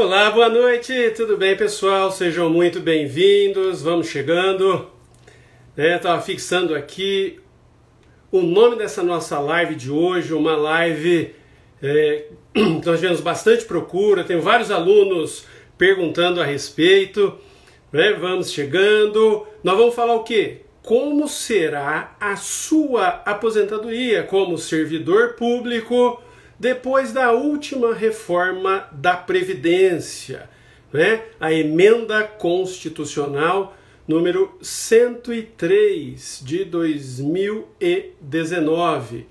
Olá, boa noite, tudo bem pessoal? Sejam muito bem-vindos, vamos chegando. Estava fixando aqui o nome dessa nossa live de hoje, uma live é, que nós tivemos bastante procura, tem vários alunos perguntando a respeito. Né? Vamos chegando. Nós vamos falar o quê? Como será a sua aposentadoria como servidor público? Depois da última reforma da Previdência, né? a emenda constitucional número 103 de 2019.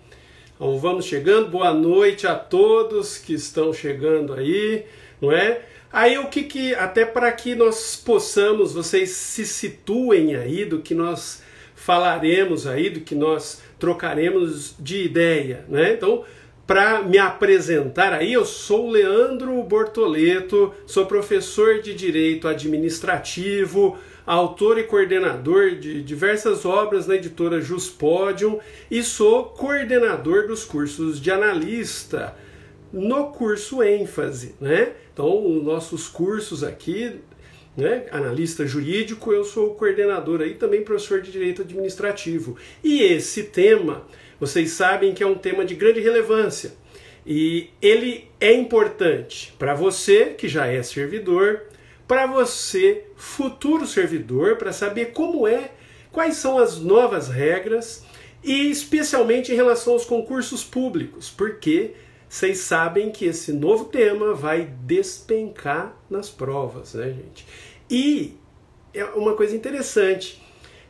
Então vamos chegando, boa noite a todos que estão chegando aí, não é? Aí o que que, até para que nós possamos, vocês se situem aí do que nós falaremos aí, do que nós trocaremos de ideia, né? Então, para me apresentar aí, eu sou Leandro Bortoleto, sou professor de Direito Administrativo, autor e coordenador de diversas obras na editora Juspodium e sou coordenador dos cursos de analista no curso ênfase, né? Então, os nossos cursos aqui, né, analista jurídico, eu sou coordenador aí, também professor de direito administrativo. E esse tema vocês sabem que é um tema de grande relevância e ele é importante para você que já é servidor, para você futuro servidor, para saber como é, quais são as novas regras e especialmente em relação aos concursos públicos, porque vocês sabem que esse novo tema vai despencar nas provas, né, gente? E é uma coisa interessante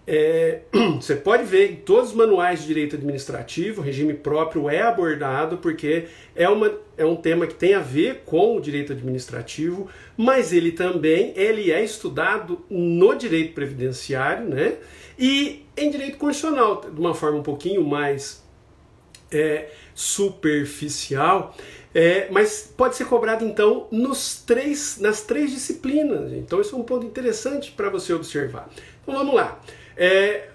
é, você pode ver em todos os manuais de direito administrativo, o regime próprio é abordado porque é, uma, é um tema que tem a ver com o direito administrativo, mas ele também ele é estudado no direito previdenciário né? e em direito constitucional, de uma forma um pouquinho mais é, superficial, é, mas pode ser cobrado então nos três, nas três disciplinas. Então, isso é um ponto interessante para você observar. Então, vamos lá. É,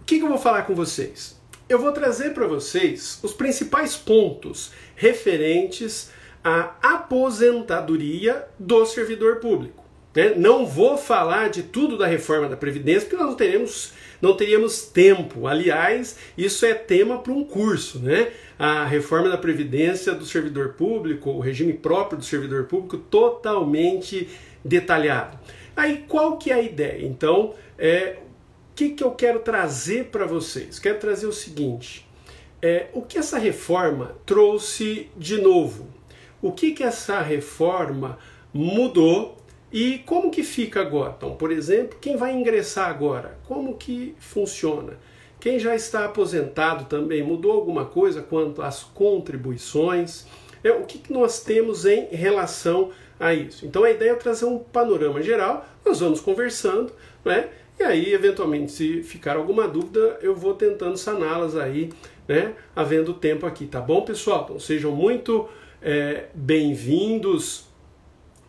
o que, que eu vou falar com vocês? Eu vou trazer para vocês os principais pontos referentes à aposentadoria do servidor público. Né? Não vou falar de tudo da reforma da Previdência, porque nós não teremos, não teríamos tempo. Aliás, isso é tema para um curso, né? A reforma da Previdência do servidor público, o regime próprio do servidor público, totalmente detalhado. Aí qual que é a ideia? Então, é, que, que eu quero trazer para vocês? Quero trazer o seguinte: é, o que essa reforma trouxe de novo? O que, que essa reforma mudou e como que fica agora? Então, por exemplo, quem vai ingressar agora? Como que funciona? Quem já está aposentado também mudou alguma coisa quanto às contribuições? É, o que, que nós temos em relação a isso? Então a ideia é trazer um panorama geral, nós vamos conversando, né? E aí, eventualmente, se ficar alguma dúvida, eu vou tentando saná-las aí, né? Havendo tempo aqui, tá bom, pessoal? Então sejam muito é, bem-vindos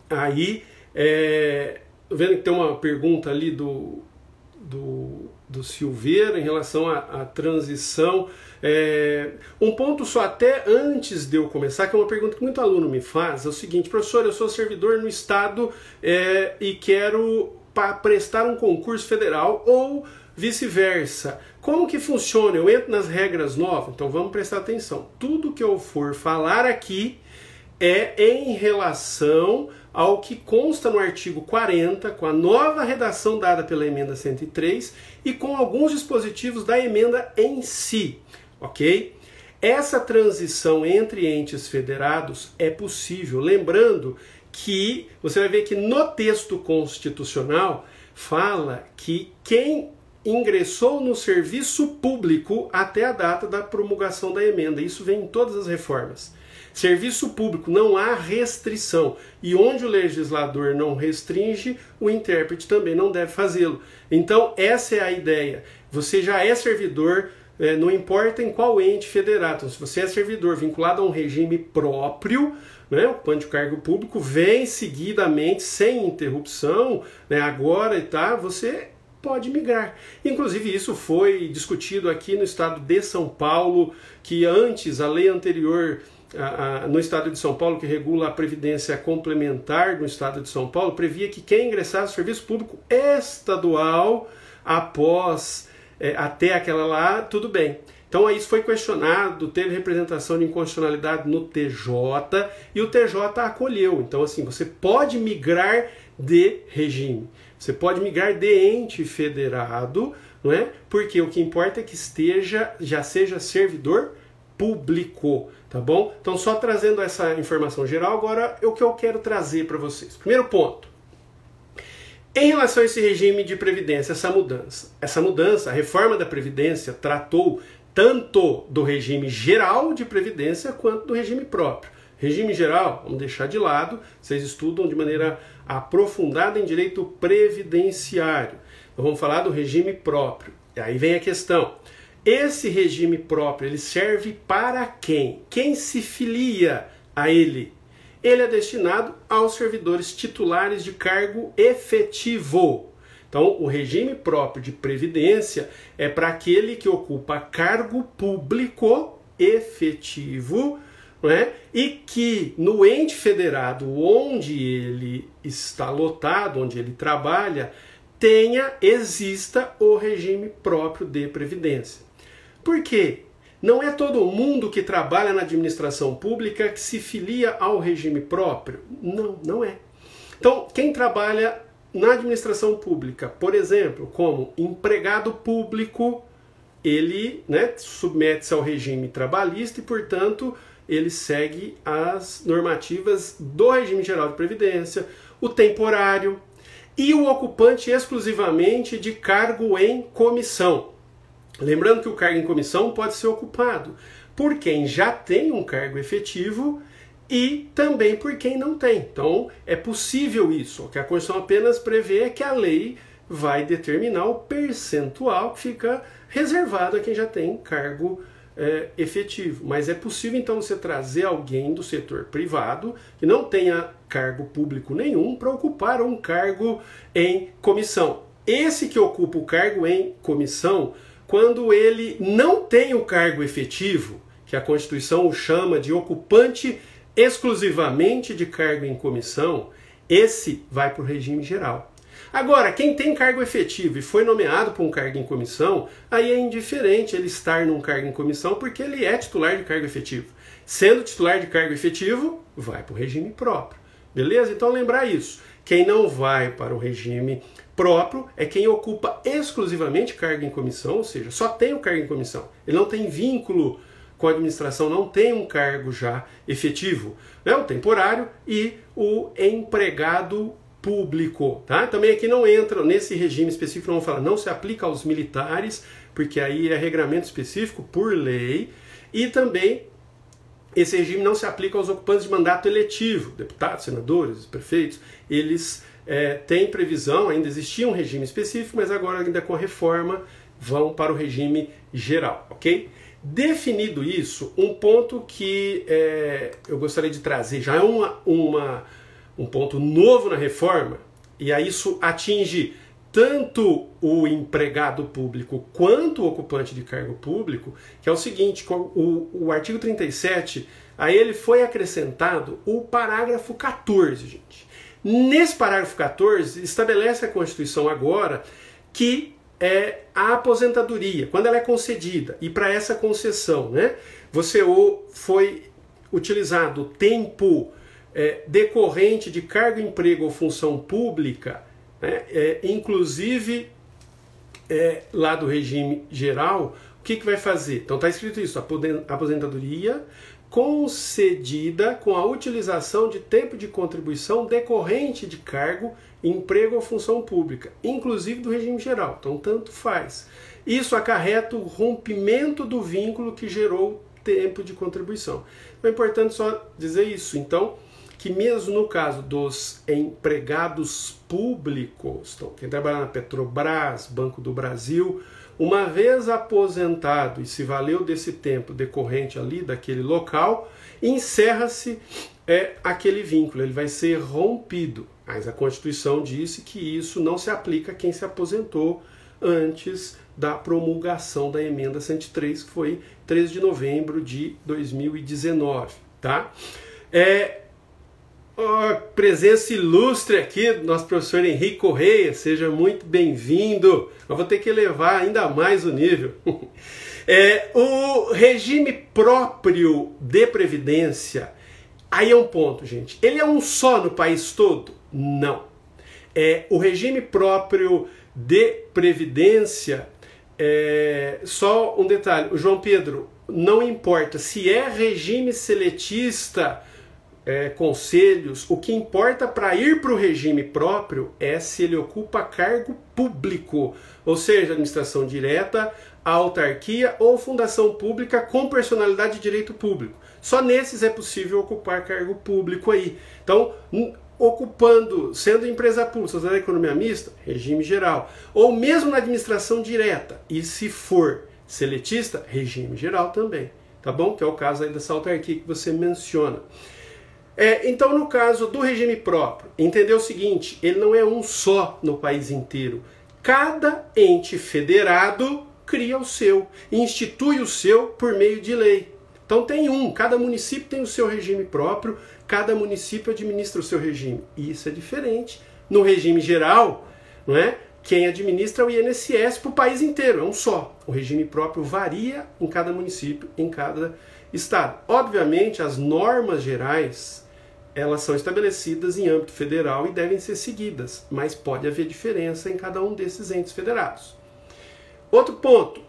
aí. É, vendo que tem uma pergunta ali do, do, do Silveira em relação à, à transição. É, um ponto só, até antes de eu começar, que é uma pergunta que muito aluno me faz, é o seguinte, professor, eu sou servidor no Estado é, e quero para prestar um concurso federal ou vice-versa. Como que funciona? Eu entro nas regras novas? Então vamos prestar atenção. Tudo que eu for falar aqui é em relação ao que consta no artigo 40, com a nova redação dada pela emenda 103 e com alguns dispositivos da emenda em si, ok? Essa transição entre entes federados é possível, lembrando que você vai ver que no texto constitucional fala que quem ingressou no serviço público até a data da promulgação da emenda. Isso vem em todas as reformas. Serviço público não há restrição e onde o legislador não restringe, o intérprete também não deve fazê-lo. Então, essa é a ideia. Você já é servidor, é, não importa em qual ente federado. Então, se você é servidor vinculado a um regime próprio, né, ocupante de cargo público, vem seguidamente, sem interrupção, né, agora e tá, você pode migrar. Inclusive, isso foi discutido aqui no estado de São Paulo, que antes a lei anterior no Estado de São Paulo, que regula a previdência complementar no Estado de São Paulo, previa que quem ingressasse no serviço público estadual após é, até aquela lá, tudo bem. Então isso foi questionado, teve representação de inconstitucionalidade no TJ e o TJ acolheu. Então assim, você pode migrar de regime, você pode migrar de ente federado, não é? Porque o que importa é que esteja, já seja servidor público, tá bom? Então só trazendo essa informação geral, agora é o que eu quero trazer para vocês. Primeiro ponto. Em relação a esse regime de previdência, essa mudança, essa mudança, a reforma da previdência tratou tanto do regime geral de previdência quanto do regime próprio. Regime geral, vamos deixar de lado, vocês estudam de maneira aprofundada em direito previdenciário. Então vamos falar do regime próprio. E aí vem a questão. Esse regime próprio, ele serve para quem? Quem se filia a ele? ele é destinado aos servidores titulares de cargo efetivo. Então, o regime próprio de previdência é para aquele que ocupa cargo público efetivo é? e que no ente federado onde ele está lotado, onde ele trabalha, tenha, exista o regime próprio de previdência. Por quê? Não é todo mundo que trabalha na administração pública que se filia ao regime próprio? Não, não é. Então, quem trabalha na administração pública, por exemplo, como empregado público, ele né, submete-se ao regime trabalhista e, portanto, ele segue as normativas do regime geral de previdência, o temporário e o ocupante exclusivamente de cargo em comissão. Lembrando que o cargo em comissão pode ser ocupado por quem já tem um cargo efetivo e também por quem não tem. Então, é possível isso. O que a Constituição apenas prevê é que a lei vai determinar o percentual que fica reservado a quem já tem cargo é, efetivo. Mas é possível então você trazer alguém do setor privado que não tenha cargo público nenhum para ocupar um cargo em comissão. Esse que ocupa o cargo em comissão quando ele não tem o cargo efetivo, que a Constituição o chama de ocupante exclusivamente de cargo em comissão, esse vai para o regime geral. Agora, quem tem cargo efetivo e foi nomeado para um cargo em comissão, aí é indiferente ele estar num cargo em comissão porque ele é titular de cargo efetivo. Sendo titular de cargo efetivo, vai para o regime próprio. Beleza? Então lembrar isso. Quem não vai para o regime próprio é quem ocupa exclusivamente cargo em comissão, ou seja, só tem o cargo em comissão. Ele não tem vínculo com a administração, não tem um cargo já efetivo. Né? O temporário e o empregado público. Tá? Também aqui não entra nesse regime específico, não falar, não se aplica aos militares, porque aí é regramento específico por lei, e também esse regime não se aplica aos ocupantes de mandato eletivo, deputados, senadores, prefeitos, eles é, têm previsão, ainda existia um regime específico, mas agora ainda com a reforma vão para o regime geral, ok? Definido isso, um ponto que é, eu gostaria de trazer já é uma, uma, um ponto novo na reforma, e aí isso atinge tanto o empregado público quanto o ocupante de cargo público, que é o seguinte, o, o artigo 37, a ele foi acrescentado o parágrafo 14, gente. Nesse parágrafo 14, estabelece a Constituição agora que é a aposentadoria, quando ela é concedida, e para essa concessão, né, você foi utilizado tempo é, decorrente de cargo, emprego ou função pública né? É, inclusive, é, lá do regime geral, o que, que vai fazer? Então está escrito isso: aposentadoria concedida com a utilização de tempo de contribuição decorrente de cargo, emprego ou função pública, inclusive do regime geral. Então, tanto faz. Isso acarreta o rompimento do vínculo que gerou tempo de contribuição. Então, é importante só dizer isso. Então, que mesmo no caso dos empregados públicos, então, quem trabalha na Petrobras, Banco do Brasil, uma vez aposentado e se valeu desse tempo decorrente ali daquele local, encerra-se é, aquele vínculo, ele vai ser rompido. Mas a Constituição disse que isso não se aplica a quem se aposentou antes da promulgação da emenda 103, que foi 13 de novembro de 2019. tá? É, oh, presença ilustre aqui do nosso professor Henrique Correia, seja muito bem-vindo. Eu vou ter que elevar ainda mais o nível. É, o regime próprio de previdência, aí é um ponto, gente. Ele é um só no país todo? Não. É, o regime próprio de previdência, é, só um detalhe, João Pedro, não importa se é regime seletista, é, conselhos, o que importa para ir para o regime próprio é se ele ocupa cargo público, ou seja, administração direta, autarquia ou fundação pública com personalidade de direito público. Só nesses é possível ocupar cargo público aí. Então, ocupando, sendo empresa pública, da economia mista, regime geral, ou mesmo na administração direta, e se for seletista, regime geral também, tá bom? Que é o caso aí dessa autarquia que você menciona. É, então, no caso do regime próprio, entendeu o seguinte: ele não é um só no país inteiro. Cada ente federado cria o seu, institui o seu por meio de lei. Então tem um, cada município tem o seu regime próprio, cada município administra o seu regime. E isso é diferente. No regime geral, não é? Quem administra é o INSS para o país inteiro, é um só. O regime próprio varia em cada município, em cada estado. Obviamente, as normas gerais elas são estabelecidas em âmbito federal e devem ser seguidas, mas pode haver diferença em cada um desses entes federados. Outro ponto,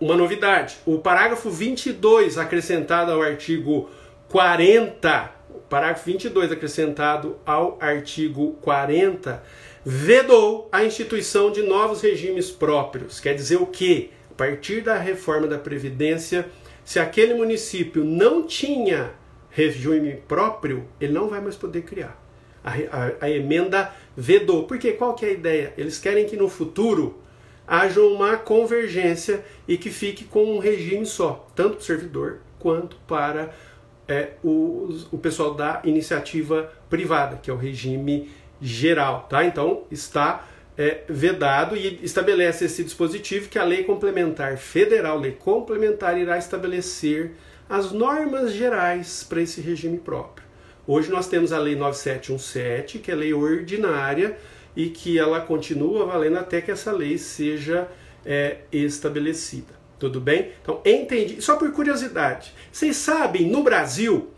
uma novidade, o parágrafo 22 acrescentado ao artigo 40, o parágrafo 22 acrescentado ao artigo 40, vedou a instituição de novos regimes próprios. Quer dizer o quê? A partir da reforma da Previdência, se aquele município não tinha regime próprio, ele não vai mais poder criar. A, a, a emenda vedou. Porque qual que é a ideia? Eles querem que no futuro haja uma convergência e que fique com um regime só, tanto para o servidor quanto para é, o, o pessoal da iniciativa privada, que é o regime geral. Tá? Então está é, vedado e estabelece esse dispositivo que a lei complementar federal, lei complementar, irá estabelecer as normas gerais para esse regime próprio. Hoje nós temos a Lei 9717, que é lei ordinária, e que ela continua valendo até que essa lei seja é, estabelecida. Tudo bem? Então, entendi. Só por curiosidade, vocês sabem no Brasil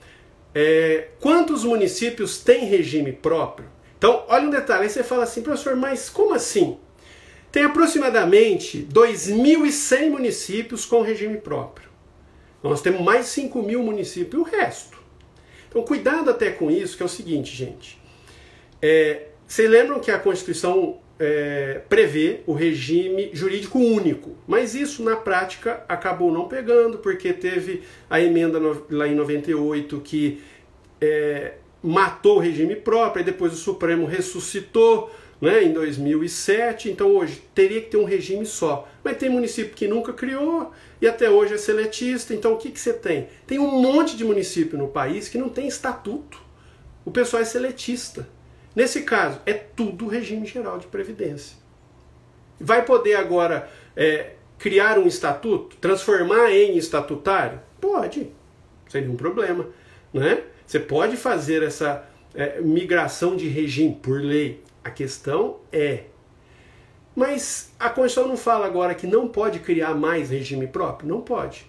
é, quantos municípios têm regime próprio? Então, olha um detalhe, aí você fala assim, professor, mas como assim? Tem aproximadamente 2.100 municípios com regime próprio. Nós temos mais 5 mil municípios e o resto. Então, cuidado até com isso, que é o seguinte, gente. É, vocês lembram que a Constituição é, prevê o regime jurídico único, mas isso na prática acabou não pegando, porque teve a emenda no, lá em 98 que é, matou o regime próprio, e depois o Supremo ressuscitou né, em 2007. Então hoje teria que ter um regime só. Mas tem município que nunca criou e até hoje é seletista. Então o que, que você tem? Tem um monte de município no país que não tem estatuto. O pessoal é seletista. Nesse caso, é tudo regime geral de previdência. Vai poder agora é, criar um estatuto, transformar em estatutário? Pode, sem nenhum problema. Né? Você pode fazer essa é, migração de regime por lei. A questão é. Mas a Constituição não fala agora que não pode criar mais regime próprio? Não pode.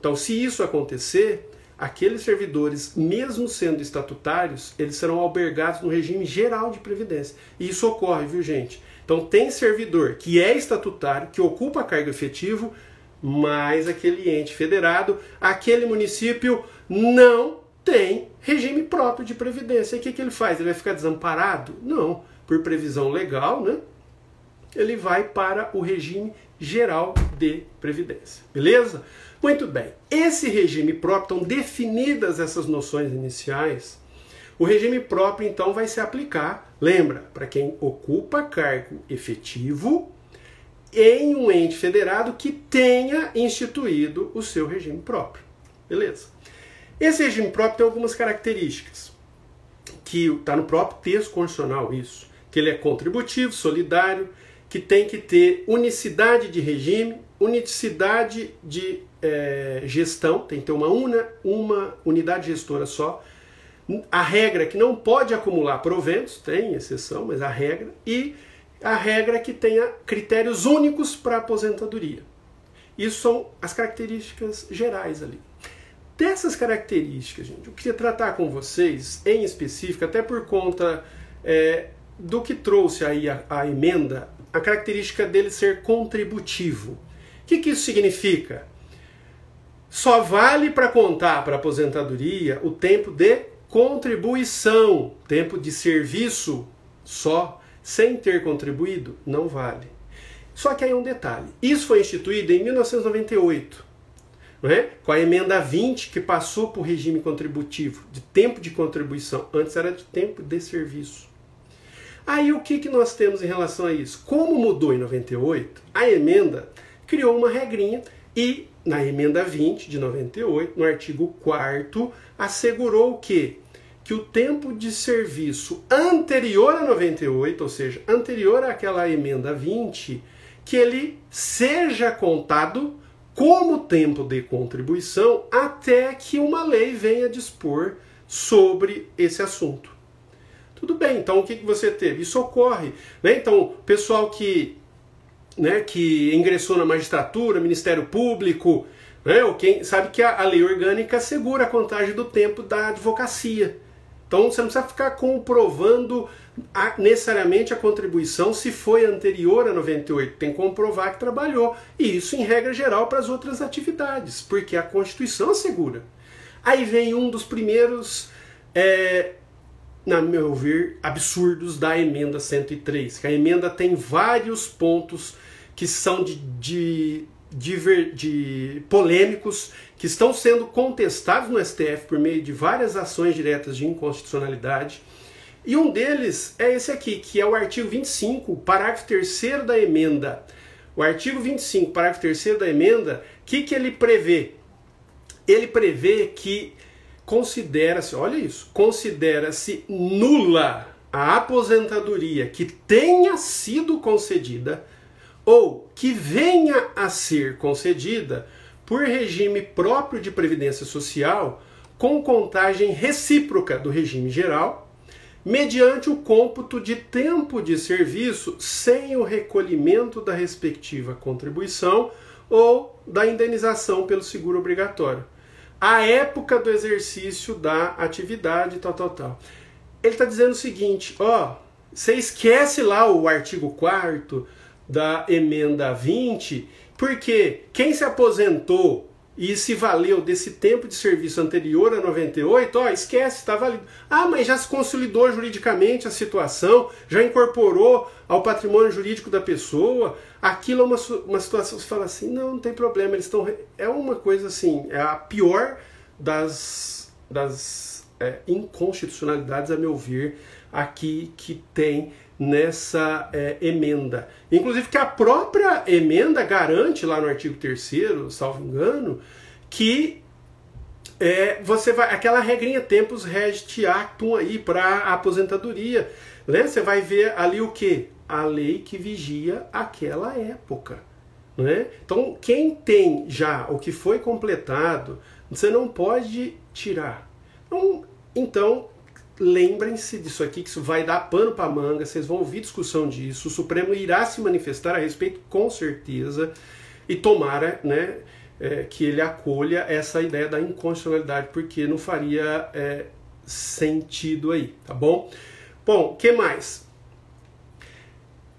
Então, se isso acontecer, aqueles servidores, mesmo sendo estatutários, eles serão albergados no regime geral de previdência. E isso ocorre, viu, gente? Então tem servidor que é estatutário, que ocupa cargo efetivo, mas aquele ente federado, aquele município não tem regime próprio de previdência. E o que, que ele faz? Ele vai ficar desamparado? Não. Por previsão legal, né? Ele vai para o regime geral de previdência. Beleza? Muito bem. Esse regime próprio, estão definidas essas noções iniciais, o regime próprio então vai se aplicar, lembra, para quem ocupa cargo efetivo em um ente federado que tenha instituído o seu regime próprio. Beleza? Esse regime próprio tem algumas características que está no próprio texto constitucional isso, que ele é contributivo, solidário, que tem que ter unicidade de regime unicidade de é, gestão, tem que ter uma, una, uma unidade gestora só. A regra que não pode acumular proventos, tem exceção, mas a regra, e a regra que tenha critérios únicos para aposentadoria. Isso são as características gerais ali. Dessas características, gente, eu queria tratar com vocês em específico, até por conta é, do que trouxe aí a, a, emenda, a característica dele ser contributivo. Que, que isso significa? Só vale para contar para aposentadoria o tempo de contribuição, tempo de serviço só, sem ter contribuído, não vale. Só que aí um detalhe: isso foi instituído em 1998 não é? com a emenda 20, que passou para o regime contributivo, de tempo de contribuição. Antes era de tempo de serviço. Aí o que, que nós temos em relação a isso? Como mudou em 98, a emenda criou uma regrinha e na emenda 20 de 98, no artigo 4 assegurou o quê? Que o tempo de serviço anterior a 98, ou seja, anterior àquela emenda 20, que ele seja contado como tempo de contribuição até que uma lei venha dispor sobre esse assunto. Tudo bem, então o que, que você teve? Isso ocorre. Né? Então, pessoal que, né, que ingressou na magistratura, Ministério Público, né, ou quem sabe que a, a lei orgânica assegura a contagem do tempo da advocacia. Então você não precisa ficar comprovando a, necessariamente a contribuição se foi anterior a 98. Tem que comprovar que trabalhou. E isso em regra geral para as outras atividades, porque a Constituição assegura. Aí vem um dos primeiros, é, na meu ver, absurdos da emenda 103, que a emenda tem vários pontos que são de, de de, de, polêmicos que estão sendo contestados no STF por meio de várias ações diretas de inconstitucionalidade. E um deles é esse aqui, que é o artigo 25, parágrafo 3 da emenda. O artigo 25, parágrafo 3 da emenda, o que, que ele prevê? Ele prevê que considera-se, olha isso, considera-se nula a aposentadoria que tenha sido concedida ou que venha a ser concedida por regime próprio de previdência social com contagem recíproca do regime geral, mediante o cômputo de tempo de serviço sem o recolhimento da respectiva contribuição ou da indenização pelo seguro obrigatório. A época do exercício da atividade, tal, tal, tal. Ele está dizendo o seguinte: ó, você esquece lá o artigo 4 da emenda 20, porque quem se aposentou e se valeu desse tempo de serviço anterior a 98, ó, esquece, está válido. Ah, mas já se consolidou juridicamente a situação, já incorporou ao patrimônio jurídico da pessoa. Aquilo é uma, uma situação, você fala assim, não, não tem problema, eles estão. É uma coisa assim, é a pior das, das é, inconstitucionalidades, a meu ver, aqui que tem nessa é, emenda. Inclusive que a própria emenda garante lá no artigo 3 salvo engano, que é, você vai aquela regrinha tempus regit actum aí para aposentadoria, né? Você vai ver ali o que a lei que vigia aquela época, né? Então quem tem já o que foi completado, você não pode tirar. Então, então lembrem-se disso aqui, que isso vai dar pano para manga, vocês vão ouvir discussão disso, o Supremo irá se manifestar a respeito com certeza e tomara né, é, que ele acolha essa ideia da inconstitucionalidade, porque não faria é, sentido aí, tá bom? Bom, que mais?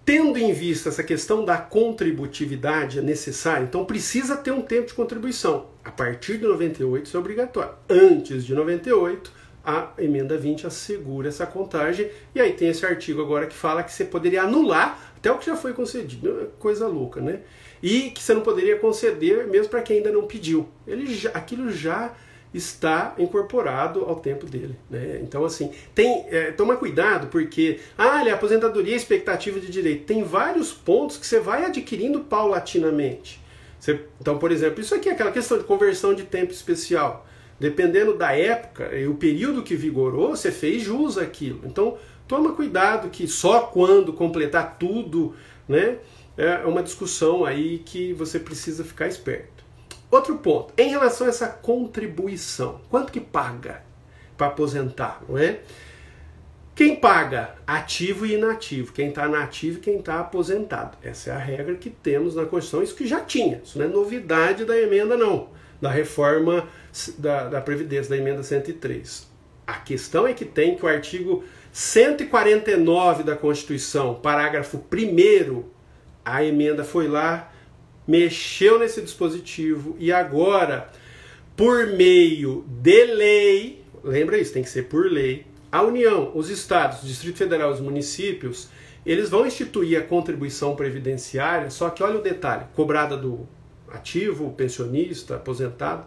Tendo em vista essa questão da contributividade necessária, então precisa ter um tempo de contribuição. A partir de 98 isso é obrigatório. Antes de 98, a emenda 20 assegura essa contagem. E aí tem esse artigo agora que fala que você poderia anular até o que já foi concedido. É coisa louca, né? E que você não poderia conceder mesmo para quem ainda não pediu. Ele já, aquilo já está incorporado ao tempo dele. Né? Então, assim, tem, é, toma cuidado, porque ah, é aposentadoria expectativa de direito. Tem vários pontos que você vai adquirindo paulatinamente. Você, então, por exemplo, isso aqui é aquela questão de conversão de tempo especial. Dependendo da época e o período que vigorou, você fez jus àquilo. Então, toma cuidado que só quando completar tudo, né? é uma discussão aí que você precisa ficar esperto. Outro ponto, em relação a essa contribuição, quanto que paga para aposentar, não é? Quem paga? Ativo e inativo. Quem está nativo e quem está aposentado. Essa é a regra que temos na Constituição. Isso que já tinha. Isso não é novidade da emenda, não. Da reforma da, da Previdência, da emenda 103. A questão é que tem que o artigo 149 da Constituição, parágrafo 1, a emenda foi lá, mexeu nesse dispositivo e agora, por meio de lei, lembra isso, tem que ser por lei, a União, os estados, o Distrito Federal, os municípios, eles vão instituir a contribuição previdenciária, só que olha o detalhe, cobrada do ativo, pensionista, aposentado,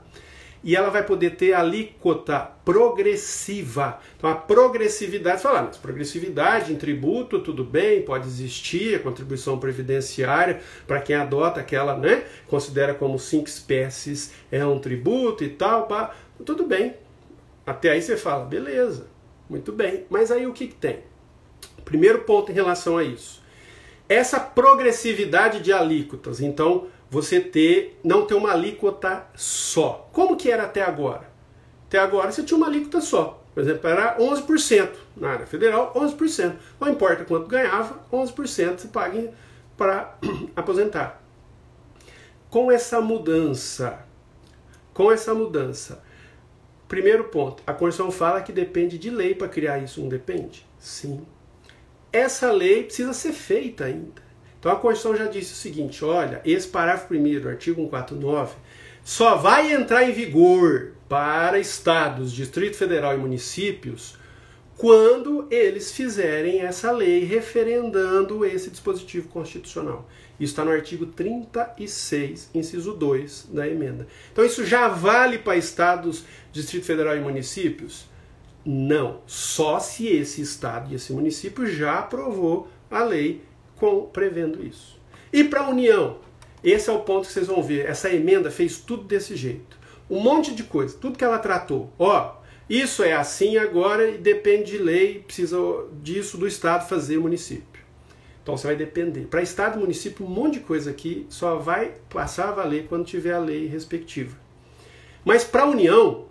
e ela vai poder ter alíquota progressiva. Então a progressividade, falar, mas progressividade em tributo, tudo bem, pode existir a contribuição previdenciária para quem adota aquela, né, considera como cinco espécies é um tributo e tal, pá, tudo bem. Até aí você fala, beleza. Muito bem, mas aí o que, que tem? Primeiro ponto em relação a isso. Essa progressividade de alíquotas, então você ter não ter uma alíquota só. Como que era até agora? Até agora você tinha uma alíquota só. Por exemplo, era 11% na área federal, 11%. Não importa quanto ganhava, 11% você paga para aposentar. Com essa mudança, com essa mudança, Primeiro ponto, a Constituição fala que depende de lei para criar isso, não depende? Sim. Essa lei precisa ser feita ainda. Então a Constituição já disse o seguinte: olha, esse parágrafo primeiro, artigo 149, só vai entrar em vigor para estados, Distrito Federal e municípios quando eles fizerem essa lei referendando esse dispositivo constitucional. Isso está no artigo 36, inciso 2 da emenda. Então isso já vale para estados, Distrito Federal e municípios? Não, só se esse estado e esse município já aprovou a lei com, prevendo isso. E para a União? Esse é o ponto que vocês vão ver. Essa emenda fez tudo desse jeito. Um monte de coisa, tudo que ela tratou. Ó, isso é assim agora e depende de lei, precisa disso do Estado fazer município. Então você vai depender. Para Estado e município, um monte de coisa aqui só vai passar a valer quando tiver a lei respectiva. Mas para a União,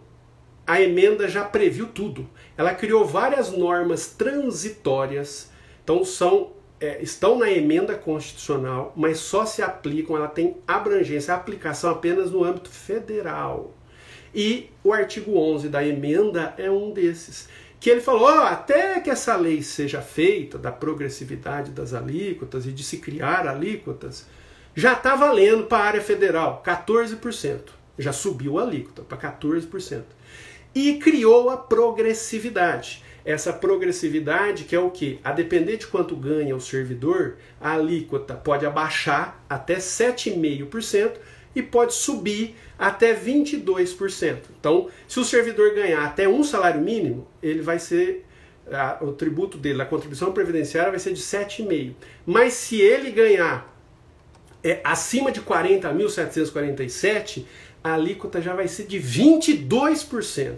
a emenda já previu tudo. Ela criou várias normas transitórias, então são é, estão na emenda constitucional, mas só se aplicam, ela tem abrangência, aplicação apenas no âmbito federal. E o artigo 11 da emenda é um desses que ele falou, oh, até que essa lei seja feita da progressividade das alíquotas e de se criar alíquotas, já está valendo para a área federal 14%. Já subiu a alíquota para 14%. E criou a progressividade. Essa progressividade que é o que? A depender de quanto ganha o servidor, a alíquota pode abaixar até 7,5% e pode subir até 22%. Então, se o servidor ganhar até um salário mínimo, ele vai ser a, o tributo dele, a contribuição previdenciária vai ser de 7,5. Mas se ele ganhar é, acima de 40.747, a alíquota já vai ser de 22%.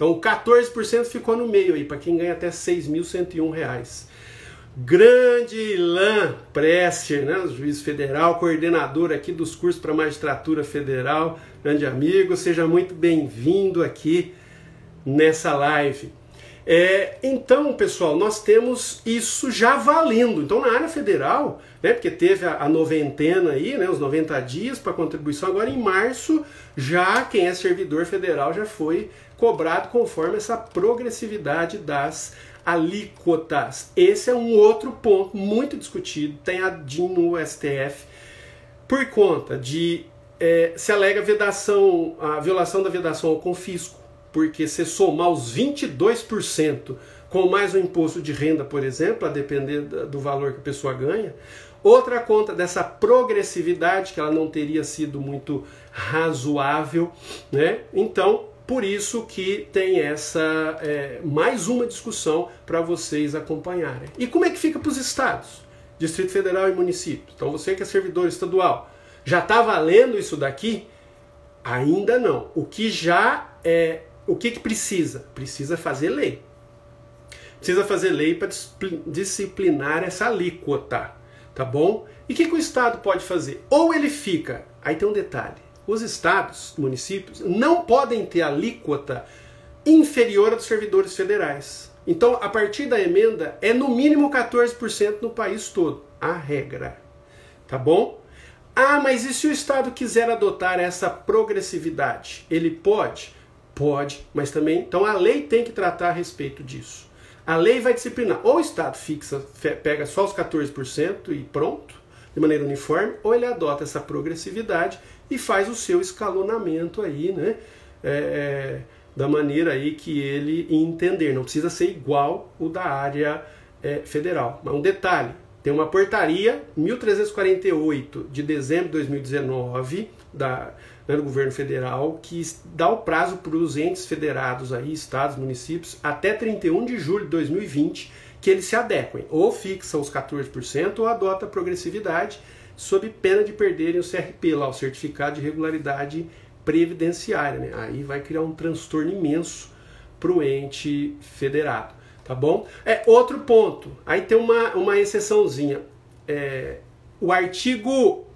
Então, o 14% ficou no meio aí, para quem ganha até R$ 6.101 grande Ilan Presser, né, juiz federal, coordenador aqui dos cursos para magistratura federal, grande amigo, seja muito bem-vindo aqui nessa live. É, então, pessoal, nós temos isso já valendo. Então, na área federal, né, porque teve a, a noventena aí, né, os 90 dias para contribuição, agora em março, já quem é servidor federal já foi cobrado conforme essa progressividade das alíquotas. Esse é um outro ponto muito discutido, tem a DIN no STF, por conta de é, se alega vedação, a violação da vedação ao confisco, porque se somar os 22% com mais o imposto de renda, por exemplo, a depender do valor que a pessoa ganha, outra conta dessa progressividade que ela não teria sido muito razoável, né? Então por isso que tem essa é, mais uma discussão para vocês acompanharem. E como é que fica para os estados, Distrito Federal e município? Então você que é servidor estadual, já está valendo isso daqui? Ainda não. O que já é, o que, que precisa? Precisa fazer lei. Precisa fazer lei para disciplinar essa alíquota. tá bom? E o que, que o Estado pode fazer? Ou ele fica, aí tem um detalhe, os estados, municípios, não podem ter alíquota inferior a dos servidores federais. Então, a partir da emenda, é no mínimo 14% no país todo, a regra. Tá bom? Ah, mas e se o Estado quiser adotar essa progressividade? Ele pode? Pode, mas também. Então a lei tem que tratar a respeito disso. A lei vai disciplinar. Ou o Estado fixa, pega só os 14% e pronto, de maneira uniforme, ou ele adota essa progressividade e faz o seu escalonamento aí, né? É, é, da maneira aí que ele entender. Não precisa ser igual o da área é, federal. Mas um detalhe: tem uma portaria 1348 de dezembro de 2019 da, né, do governo federal que dá o prazo para os entes federados aí, estados, municípios, até 31 de julho de 2020 que eles se adequem, ou fixa os 14% ou adota a progressividade, sob pena de perderem o CRP, lá, o Certificado de Regularidade Previdenciária. Né? Aí vai criar um transtorno imenso para o ente federado. Tá bom? É outro ponto. Aí tem uma, uma exceçãozinha. É, o artigo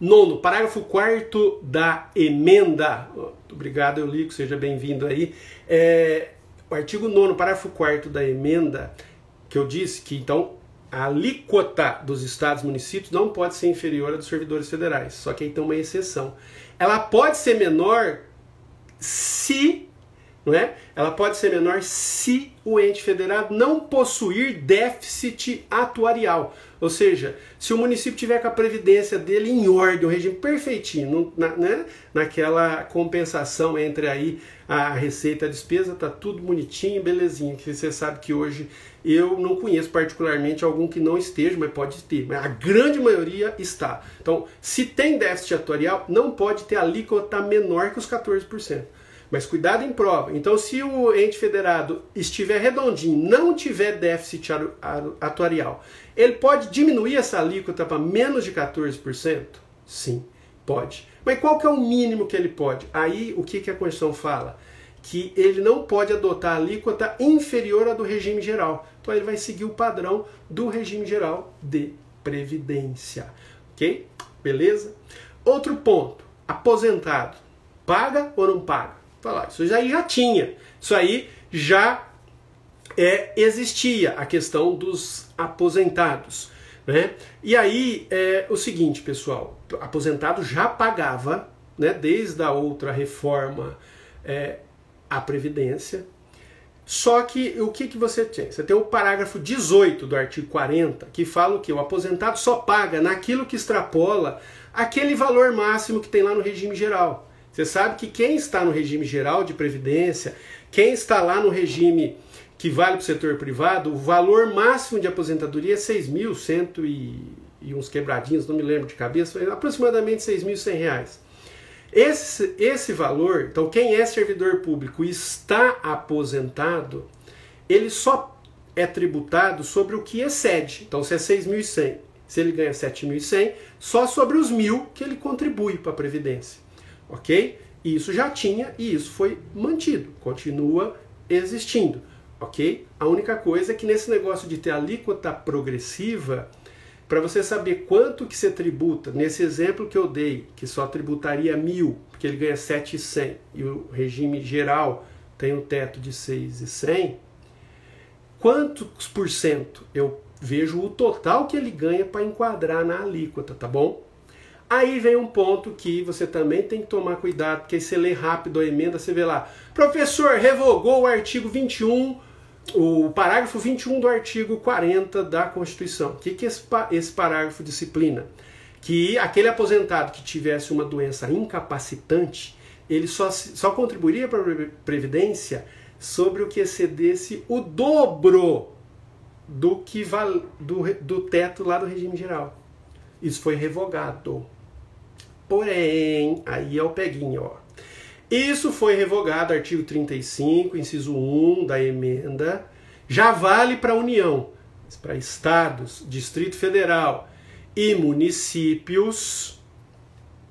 nono, parágrafo 4 da emenda. Obrigado, Eurico, seja bem-vindo aí. É, o artigo 9, parágrafo 4 da emenda, que eu disse que então a alíquota dos estados e municípios não pode ser inferior à dos servidores federais. Só que aí tem uma exceção. Ela pode ser menor se não é? Ela pode ser menor se o ente federado não possuir déficit atuarial. Ou seja, se o município tiver com a previdência dele em ordem, o regime perfeitinho, na, né? naquela compensação entre aí a receita e a despesa, tá tudo bonitinho, belezinho. Que você sabe que hoje eu não conheço particularmente algum que não esteja, mas pode ter. Mas a grande maioria está. Então, se tem déficit atuarial, não pode ter alíquota menor que os 14%. Mas cuidado em prova. Então, se o ente federado estiver redondinho, não tiver déficit atuarial, ele pode diminuir essa alíquota para menos de 14%? Sim, pode. Mas qual que é o mínimo que ele pode? Aí, o que, que a Constituição fala? Que ele não pode adotar alíquota inferior à do regime geral. Então, ele vai seguir o padrão do regime geral de previdência. Ok? Beleza? Outro ponto. Aposentado. Paga ou não paga? Falar. Isso aí já tinha. Isso aí já é, existia a questão dos aposentados. Né? E aí é o seguinte, pessoal: aposentado já pagava, né, desde a outra reforma, é, a Previdência. Só que o que, que você tem? Você tem o parágrafo 18 do artigo 40, que fala o que? O aposentado só paga naquilo que extrapola aquele valor máximo que tem lá no regime geral. Você sabe que quem está no regime geral de previdência, quem está lá no regime que vale para o setor privado, o valor máximo de aposentadoria é 6.100 e, uns quebradinhos, não me lembro de cabeça, aproximadamente 6.100 reais. Esse, esse valor, então quem é servidor público e está aposentado, ele só é tributado sobre o que excede. Então se é 6.100, se ele ganha 7.100, só sobre os mil que ele contribui para a Previdência ok? Isso já tinha e isso foi mantido, continua existindo, ok? A única coisa é que nesse negócio de ter alíquota progressiva, para você saber quanto que você tributa, nesse exemplo que eu dei, que só tributaria mil, porque ele ganha 7,100 e o regime geral tem um teto de 6,100, quantos por cento eu vejo o total que ele ganha para enquadrar na alíquota, tá bom? Aí vem um ponto que você também tem que tomar cuidado, porque você lê rápido a emenda, você vê lá, professor, revogou o artigo 21, o parágrafo 21 do artigo 40 da Constituição. O que, que esse, esse parágrafo disciplina? Que aquele aposentado que tivesse uma doença incapacitante, ele só, só contribuiria para a Previdência sobre o que excedesse o dobro do que val, do, do teto lá do regime geral. Isso foi revogado. Porém, aí é o peguinho, ó. Isso foi revogado, artigo 35, inciso 1 da emenda. Já vale para a União, para estados, Distrito Federal e municípios.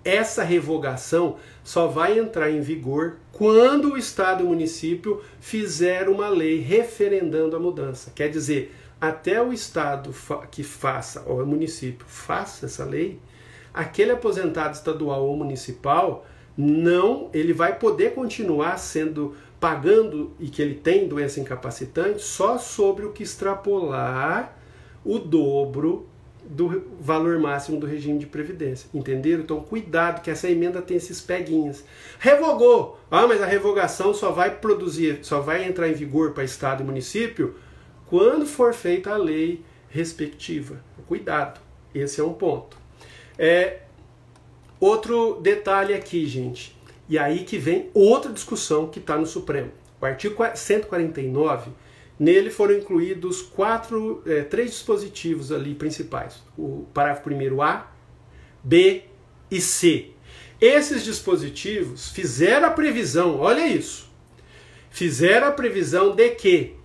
essa revogação só vai entrar em vigor quando o Estado e o município fizer uma lei referendando a mudança. Quer dizer, até o Estado que faça, ou o município faça essa lei, aquele aposentado estadual ou municipal não, ele vai poder continuar sendo pagando e que ele tem doença incapacitante só sobre o que extrapolar o dobro do valor máximo do regime de previdência. Entenderam? Então, cuidado que essa emenda tem esses peguinhas. Revogou! Ah, mas a revogação só vai produzir, só vai entrar em vigor para estado e município quando for feita a lei respectiva. Cuidado. Esse é um ponto. É, outro detalhe aqui, gente. E aí que vem outra discussão que está no Supremo. O artigo 149 Nele foram incluídos quatro, é, três dispositivos ali principais: o parágrafo primeiro A, B e C. Esses dispositivos fizeram a previsão, olha isso, fizeram a previsão de que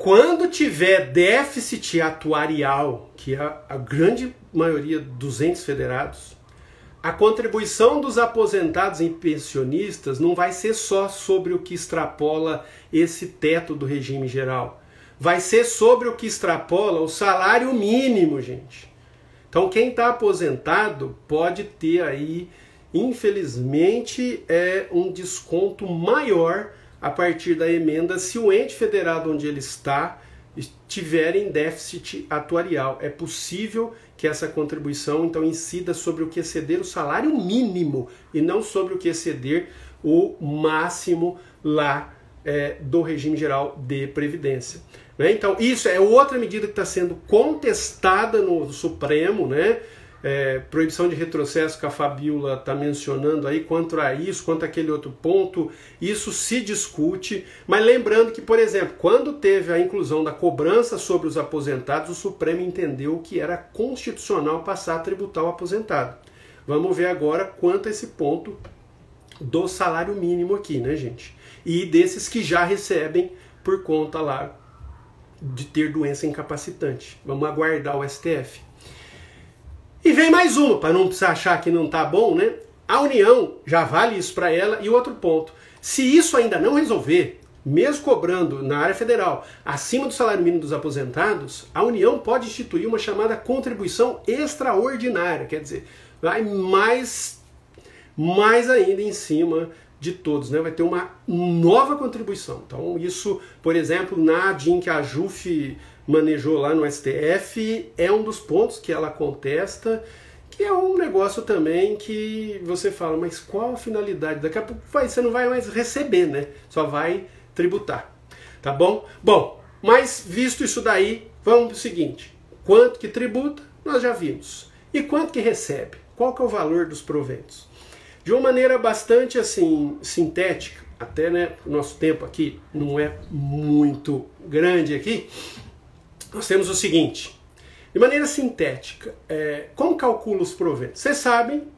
quando tiver déficit atuarial, que é a grande maioria dos entes federados, a contribuição dos aposentados e pensionistas não vai ser só sobre o que extrapola esse teto do regime geral. Vai ser sobre o que extrapola o salário mínimo, gente. Então, quem está aposentado pode ter aí, infelizmente, é um desconto maior a partir da emenda se o ente federado onde ele está estiver em déficit atuarial. É possível que essa contribuição então incida sobre o que exceder o salário mínimo e não sobre o que exceder o máximo lá é, do regime geral de previdência. Né? Então, isso é outra medida que está sendo contestada no Supremo, né? É, proibição de retrocesso que a Fabiola está mencionando aí, quanto a isso, quanto aquele outro ponto, isso se discute, mas lembrando que, por exemplo, quando teve a inclusão da cobrança sobre os aposentados, o Supremo entendeu que era constitucional passar a tributar o aposentado. Vamos ver agora quanto a esse ponto do salário mínimo aqui, né, gente? E desses que já recebem por conta lá de ter doença incapacitante. Vamos aguardar o STF. E vem mais uma, para não precisar achar que não tá bom, né? A União já vale isso para ela. E outro ponto: se isso ainda não resolver, mesmo cobrando na área federal acima do salário mínimo dos aposentados, a União pode instituir uma chamada contribuição extraordinária, quer dizer, vai mais, mais ainda em cima de todos, né? vai ter uma nova contribuição. Então, isso, por exemplo, na DIN que a JUF manejou lá no STF, é um dos pontos que ela contesta, que é um negócio também que você fala, mas qual a finalidade? Daqui a pouco vai, você não vai mais receber, né? Só vai tributar. Tá bom? Bom, mas visto isso daí, vamos para o seguinte: quanto que tributa, nós já vimos. E quanto que recebe? Qual que é o valor dos proventos? De uma maneira bastante assim sintética, até né, nosso tempo aqui não é muito grande aqui, nós temos o seguinte: de maneira sintética, é, como calcula os proventos? Vocês sabem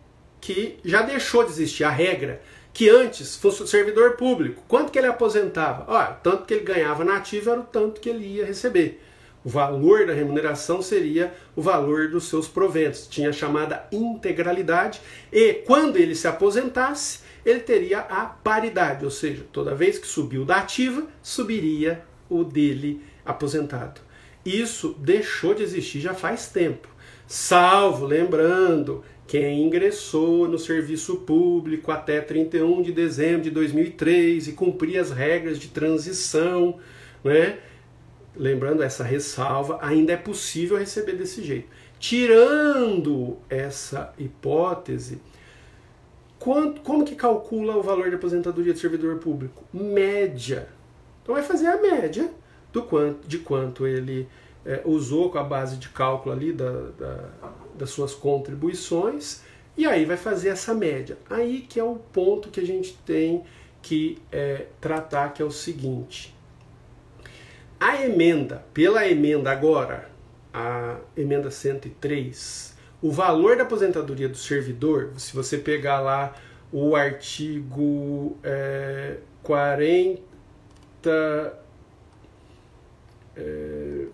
que já deixou de existir a regra que antes fosse o servidor público. Quanto que ele aposentava? Olha, tanto que ele ganhava na ativa era o tanto que ele ia receber. O valor da remuneração seria o valor dos seus proventos. Tinha a chamada integralidade e quando ele se aposentasse, ele teria a paridade, ou seja, toda vez que subiu da ativa, subiria o dele aposentado. Isso deixou de existir já faz tempo. Salvo, lembrando, quem ingressou no serviço público até 31 de dezembro de 2003 e cumpria as regras de transição, né? Lembrando essa ressalva, ainda é possível receber desse jeito. Tirando essa hipótese, quanto, como que calcula o valor de aposentadoria do servidor público? Média. Então vai fazer a média do quanto, de quanto ele é, usou com a base de cálculo ali da, da, das suas contribuições e aí vai fazer essa média. Aí que é o ponto que a gente tem que é, tratar, que é o seguinte. A emenda, pela emenda agora, a emenda 103, o valor da aposentadoria do servidor, se você pegar lá o artigo é, 40 é,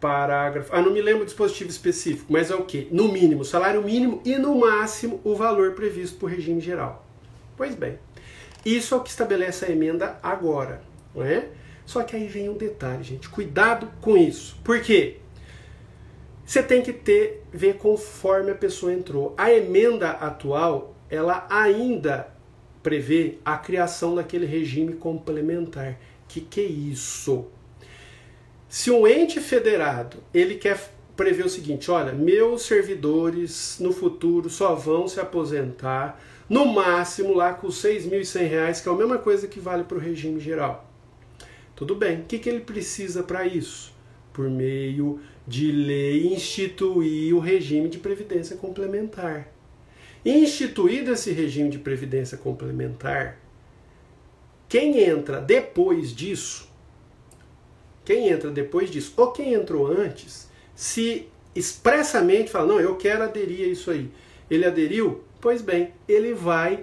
parágrafo. Ah, não me lembro o dispositivo específico, mas é o quê? No mínimo, salário mínimo e no máximo o valor previsto por regime geral. Pois bem, isso é o que estabelece a emenda agora, não é? Só que aí vem um detalhe, gente. Cuidado com isso. Por quê? Você tem que ter ver conforme a pessoa entrou. A emenda atual, ela ainda prevê a criação daquele regime complementar. Que que é isso? Se um ente federado, ele quer prever o seguinte, olha, meus servidores no futuro só vão se aposentar no máximo lá com R$ 6.100, que é a mesma coisa que vale para o regime geral. Tudo bem. O que, que ele precisa para isso? Por meio de lei, instituir o regime de previdência complementar. Instituído esse regime de previdência complementar, quem entra depois disso, quem entra depois disso, ou quem entrou antes, se expressamente fala, não, eu quero aderir a isso aí. Ele aderiu, pois bem, ele vai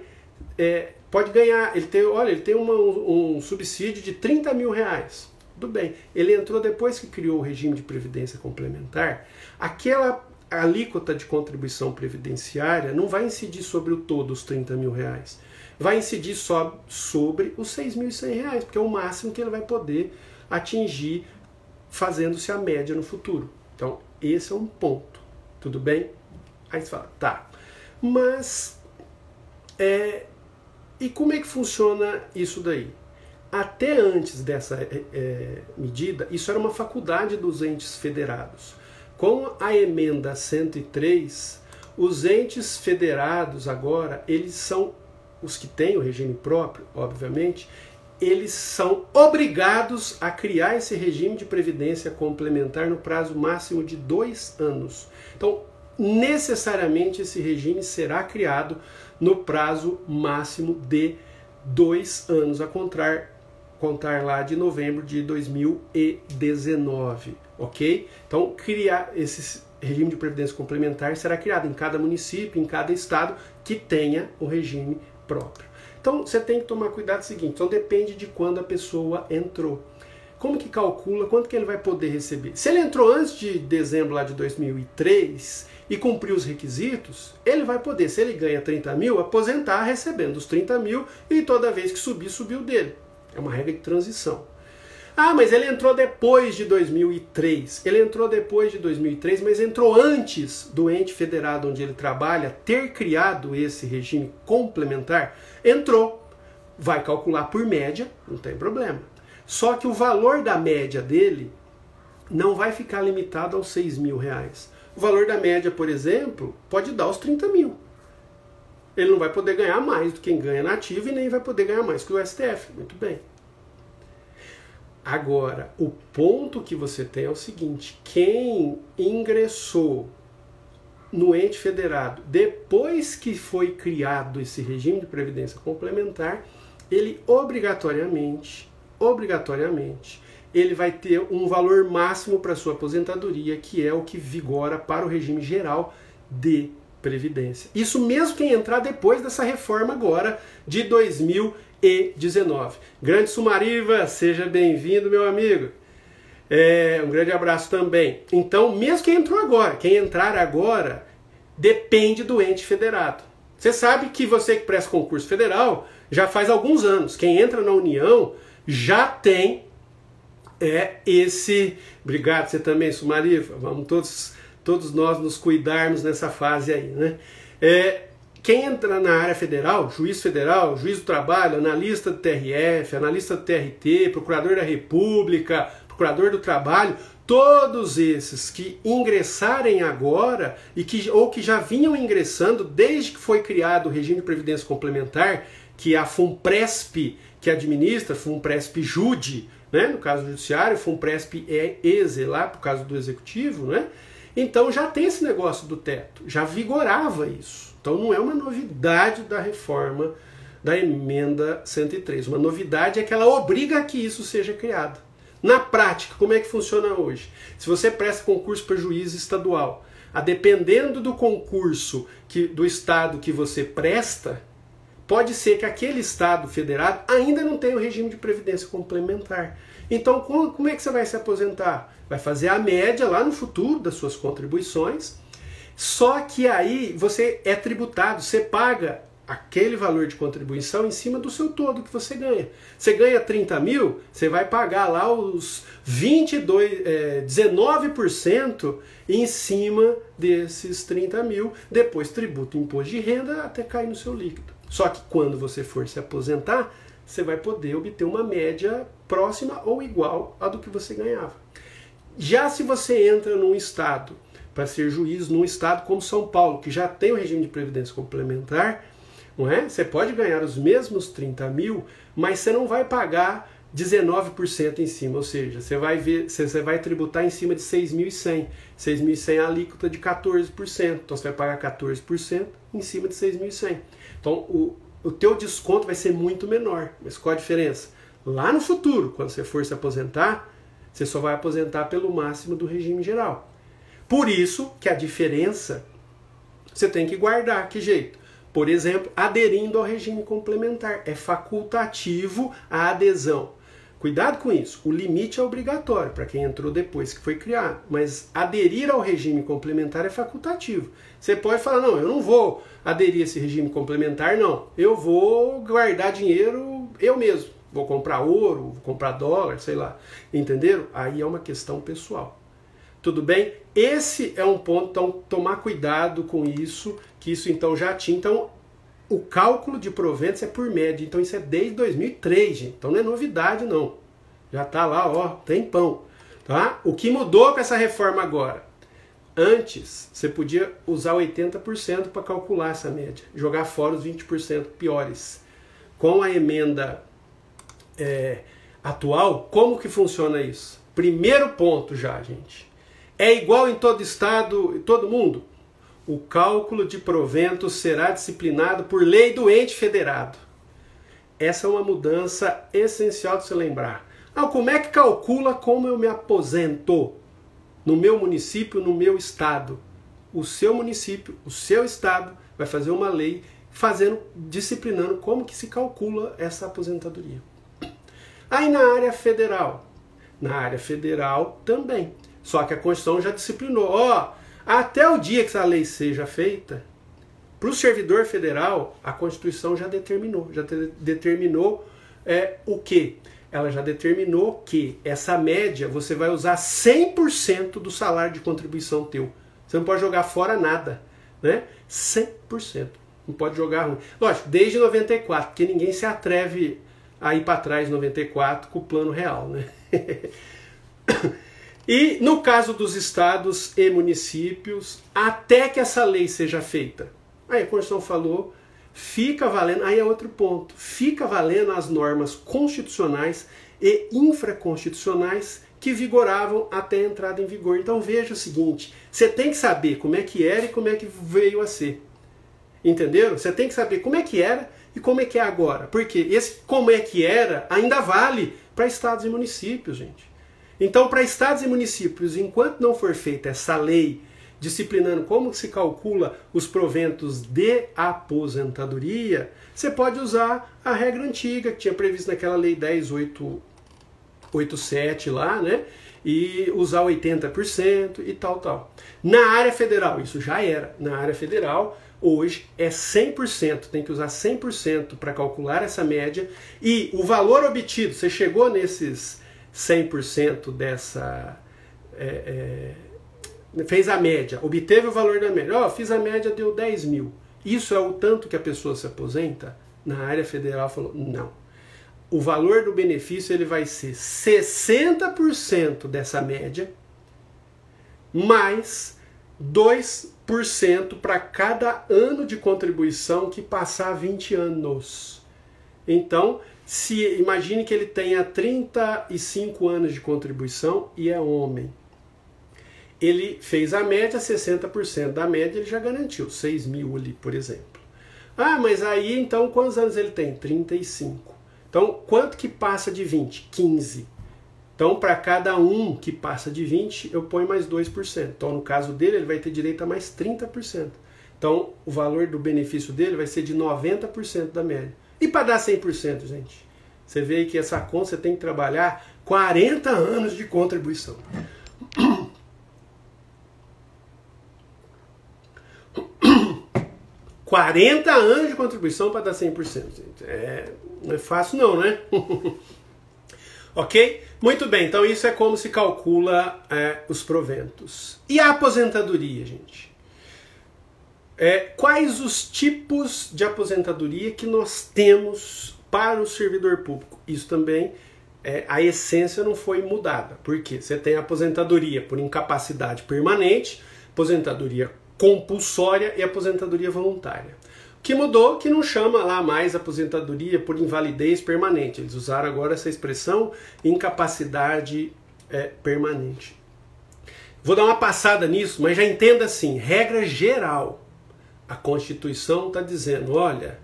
é, pode ganhar, ele tem, olha, ele tem uma, um, subsídio de 30 mil reais. Tudo bem. Ele entrou depois que criou o regime de previdência complementar. Aquela alíquota de contribuição previdenciária não vai incidir sobre o todo os 30 mil reais. Vai incidir só sobre os 6.100 reais, porque é o máximo que ele vai poder atingir fazendo-se a média no futuro. Então, esse é um ponto. Tudo bem? Aí você fala, tá. Mas é, e como é que funciona isso daí? Até antes dessa é, medida, isso era uma faculdade dos entes federados. Com a emenda 103, os entes federados agora, eles são os que têm o regime próprio, obviamente, eles são obrigados a criar esse regime de previdência complementar no prazo máximo de dois anos. Então, necessariamente esse regime será criado no prazo máximo de dois anos, a contar, contar lá de novembro de 2019, ok? Então, criar esse regime de previdência complementar será criado em cada município, em cada estado que tenha o regime próprio. Então, você tem que tomar cuidado seguinte, então depende de quando a pessoa entrou. Como que calcula quanto que ele vai poder receber? Se ele entrou antes de dezembro lá de 2003, e cumprir os requisitos, ele vai poder, se ele ganha 30 mil, aposentar recebendo os 30 mil e toda vez que subir, subiu dele. É uma regra de transição. Ah, mas ele entrou depois de 2003. Ele entrou depois de 2003, mas entrou antes do ente federado onde ele trabalha ter criado esse regime complementar. Entrou. Vai calcular por média, não tem problema. Só que o valor da média dele não vai ficar limitado aos 6 mil reais. O valor da média, por exemplo, pode dar os 30 mil. Ele não vai poder ganhar mais do que quem ganha nativo e nem vai poder ganhar mais que o STF. Muito bem. Agora, o ponto que você tem é o seguinte: quem ingressou no ente federado depois que foi criado esse regime de previdência complementar, ele obrigatoriamente, obrigatoriamente, ele vai ter um valor máximo para sua aposentadoria, que é o que vigora para o regime geral de previdência. Isso mesmo quem entrar depois dessa reforma agora de 2019. Grande Sumariva, seja bem-vindo, meu amigo. É, um grande abraço também. Então, mesmo quem entrou agora, quem entrar agora, depende do ente federado. Você sabe que você que presta concurso federal já faz alguns anos. Quem entra na União já tem é esse. Obrigado, você também, Sumarifa. Vamos todos, todos nós nos cuidarmos nessa fase aí, né? É, quem entra na área federal, juiz federal, juiz do trabalho, analista do TRF, analista do TRT, procurador da República, procurador do trabalho, todos esses que ingressarem agora e que ou que já vinham ingressando desde que foi criado o regime de previdência complementar, que é a FUNPRESP que administra, FUNPRESP Jude, né? no caso do judiciário, foi um presp ESE lá, por causa do executivo, né? Então já tem esse negócio do teto, já vigorava isso. Então não é uma novidade da reforma da emenda 103. Uma novidade é que ela obriga que isso seja criado. Na prática, como é que funciona hoje? Se você presta concurso para juiz estadual, a dependendo do concurso que, do estado que você presta, pode ser que aquele estado federado ainda não tenha o regime de previdência complementar. Então, como é que você vai se aposentar? Vai fazer a média lá no futuro das suas contribuições, só que aí você é tributado, você paga aquele valor de contribuição em cima do seu todo que você ganha. Você ganha 30 mil, você vai pagar lá os 22, é, 19% em cima desses 30 mil, depois tributo imposto de renda até cair no seu líquido. Só que quando você for se aposentar, você vai poder obter uma média próxima ou igual à do que você ganhava. Já se você entra num estado para ser juiz num estado como São Paulo, que já tem o regime de previdência complementar, não é? Você pode ganhar os mesmos 30 mil, mas você não vai pagar 19% em cima, ou seja, você vai ver, você vai tributar em cima de 6.100. 6.100 é a alíquota de 14%, então você vai pagar 14% em cima de 6.100. Então o, o teu desconto vai ser muito menor. Mas qual a diferença? Lá no futuro, quando você for se aposentar, você só vai aposentar pelo máximo do regime geral. Por isso que a diferença você tem que guardar. Que jeito? Por exemplo, aderindo ao regime complementar. É facultativo a adesão. Cuidado com isso. O limite é obrigatório para quem entrou depois que foi criado. Mas aderir ao regime complementar é facultativo. Você pode falar: não, eu não vou aderir a esse regime complementar, não. Eu vou guardar dinheiro eu mesmo. Vou comprar ouro, vou comprar dólar, sei lá. Entenderam? Aí é uma questão pessoal. Tudo bem? Esse é um ponto, então tomar cuidado com isso, que isso então já tinha. Então, o cálculo de proventos é por média, então isso é desde 2003, gente. Então não é novidade não. Já está lá, ó, tem pão. Tá? O que mudou com essa reforma agora? Antes, você podia usar 80% para calcular essa média, jogar fora os 20% piores. Com a emenda é, atual, como que funciona isso? Primeiro ponto já, gente. É igual em todo estado, em todo mundo? O cálculo de provento será disciplinado por lei do ente federado. Essa é uma mudança essencial de se lembrar. Ah, como é que calcula como eu me aposento? No meu município, no meu estado. O seu município, o seu estado vai fazer uma lei fazendo, disciplinando como que se calcula essa aposentadoria. Aí na área federal, na área federal também. Só que a Constituição já disciplinou. Ó, até o dia que essa lei seja feita, para o servidor federal, a Constituição já determinou. Já determinou é, o quê? Ela já determinou que essa média você vai usar 100% do salário de contribuição teu. Você não pode jogar fora nada. Né? 100%. Não pode jogar ruim. Lógico, desde 94, porque ninguém se atreve a ir para trás 94 com o plano real. Né? E no caso dos estados e municípios, até que essa lei seja feita, aí a Constituição falou, fica valendo, aí é outro ponto, fica valendo as normas constitucionais e infraconstitucionais que vigoravam até a entrada em vigor. Então veja o seguinte, você tem que saber como é que era e como é que veio a ser. Entenderam? Você tem que saber como é que era e como é que é agora. Porque esse como é que era ainda vale para estados e municípios, gente. Então, para estados e municípios, enquanto não for feita essa lei disciplinando como se calcula os proventos de aposentadoria, você pode usar a regra antiga que tinha previsto naquela lei 10887 lá, né? E usar 80% e tal, tal. Na área federal, isso já era. Na área federal, hoje é 100%, tem que usar 100% para calcular essa média. E o valor obtido, você chegou nesses 100% dessa. É, é, fez a média, obteve o valor da média. Ó, oh, fiz a média, deu 10 mil. Isso é o tanto que a pessoa se aposenta? Na área federal falou: não. O valor do benefício ele vai ser 60% dessa média, mais 2% para cada ano de contribuição que passar 20 anos. Então, se imagine que ele tenha 35 anos de contribuição e é homem. Ele fez a média, 60% da média ele já garantiu, 6 mil ali, por exemplo. Ah, mas aí então quantos anos ele tem? 35. Então, quanto que passa de 20? 15. Então, para cada um que passa de 20, eu ponho mais 2%. Então, no caso dele, ele vai ter direito a mais 30%. Então, o valor do benefício dele vai ser de 90% da média. E para dar 100%, gente? Você vê que essa conta você tem que trabalhar 40 anos de contribuição. 40 anos de contribuição para dar 100%. É, não é fácil não, né? ok? Muito bem, então isso é como se calcula é, os proventos. E a aposentadoria, gente? É, quais os tipos de aposentadoria que nós temos para o servidor público? Isso também, é, a essência não foi mudada. Por quê? Você tem aposentadoria por incapacidade permanente, aposentadoria compulsória e aposentadoria voluntária. O que mudou que não chama lá mais aposentadoria por invalidez permanente. Eles usaram agora essa expressão incapacidade é, permanente. Vou dar uma passada nisso, mas já entenda assim: regra geral. A Constituição está dizendo: olha,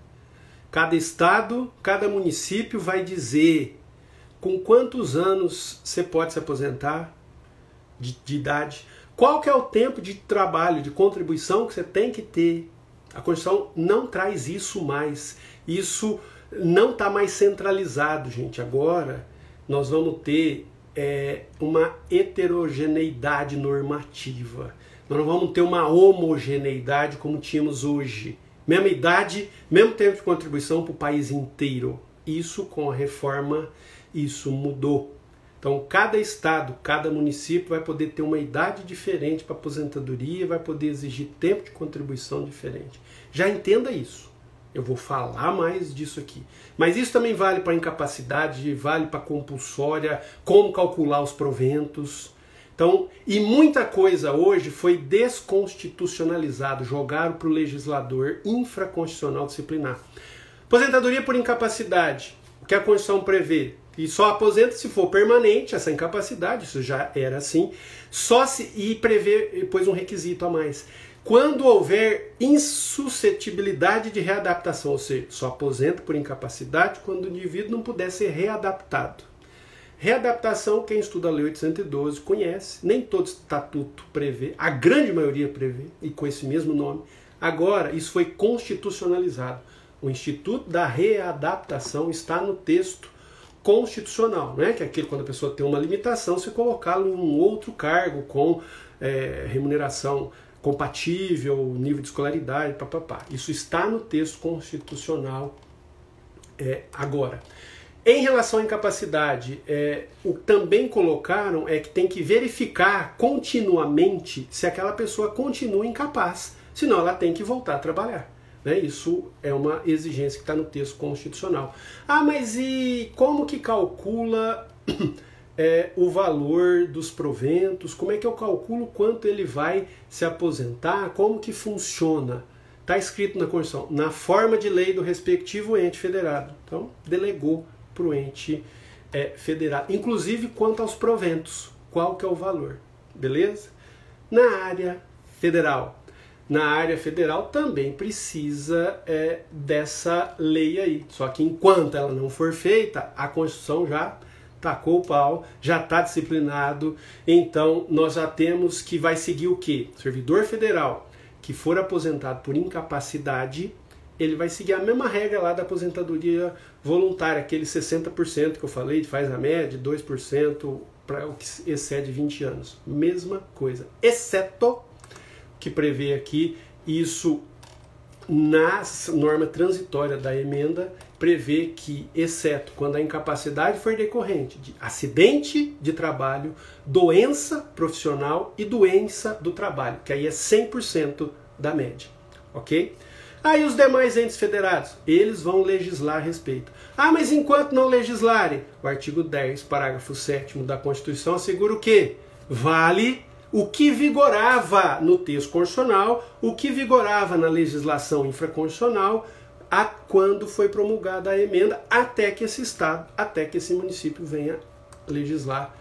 cada estado, cada município vai dizer com quantos anos você pode se aposentar de, de idade. Qual que é o tempo de trabalho, de contribuição que você tem que ter? A Constituição não traz isso mais. Isso não está mais centralizado, gente. Agora nós vamos ter é, uma heterogeneidade normativa. Nós não vamos ter uma homogeneidade como tínhamos hoje. Mesma idade, mesmo tempo de contribuição para o país inteiro. Isso com a reforma, isso mudou. Então, cada estado, cada município vai poder ter uma idade diferente para aposentadoria, vai poder exigir tempo de contribuição diferente. Já entenda isso. Eu vou falar mais disso aqui. Mas isso também vale para incapacidade, vale para compulsória, como calcular os proventos. Então, e muita coisa hoje foi desconstitucionalizado, jogaram para o legislador infraconstitucional disciplinar. Aposentadoria por incapacidade. O que a Constituição prevê? E só aposenta se for permanente essa incapacidade, isso já era assim, só se e prevê depois um requisito a mais. Quando houver insuscetibilidade de readaptação, ou seja, só aposenta por incapacidade quando o indivíduo não puder ser readaptado. Readaptação, quem estuda a Lei 812 conhece, nem todo estatuto prevê, a grande maioria prevê, e com esse mesmo nome. Agora, isso foi constitucionalizado. O Instituto da Readaptação está no texto constitucional, né? que é aquele quando a pessoa tem uma limitação, se colocá-lo em um outro cargo com é, remuneração compatível, nível de escolaridade, papapá. Isso está no texto constitucional é, agora. Em relação à incapacidade, é, o que também colocaram é que tem que verificar continuamente se aquela pessoa continua incapaz, senão ela tem que voltar a trabalhar. Né? Isso é uma exigência que está no texto constitucional. Ah, mas e como que calcula é, o valor dos proventos? Como é que eu calculo quanto ele vai se aposentar? Como que funciona? Está escrito na Constituição, na forma de lei do respectivo ente federado. Então, delegou para o ente é. Inclusive quanto aos proventos, qual que é o valor, beleza? Na área federal, na área federal também precisa é, dessa lei aí. Só que enquanto ela não for feita, a Constituição já tacou o pau, já está disciplinado. Então nós já temos que vai seguir o quê? Servidor federal que for aposentado por incapacidade, ele vai seguir a mesma regra lá da aposentadoria voluntária, aquele 60% que eu falei, faz a média, 2% para o que excede 20 anos. Mesma coisa, exceto que prevê aqui isso na norma transitória da emenda prevê que, exceto quando a incapacidade for decorrente de acidente de trabalho, doença profissional e doença do trabalho, que aí é 100% da média, ok? Aí os demais entes federados, eles vão legislar a respeito. Ah, mas enquanto não legislarem, o artigo 10, parágrafo 7 da Constituição assegura o quê? Vale o que vigorava no texto constitucional, o que vigorava na legislação infraconstitucional, a quando foi promulgada a emenda, até que esse estado, até que esse município venha legislar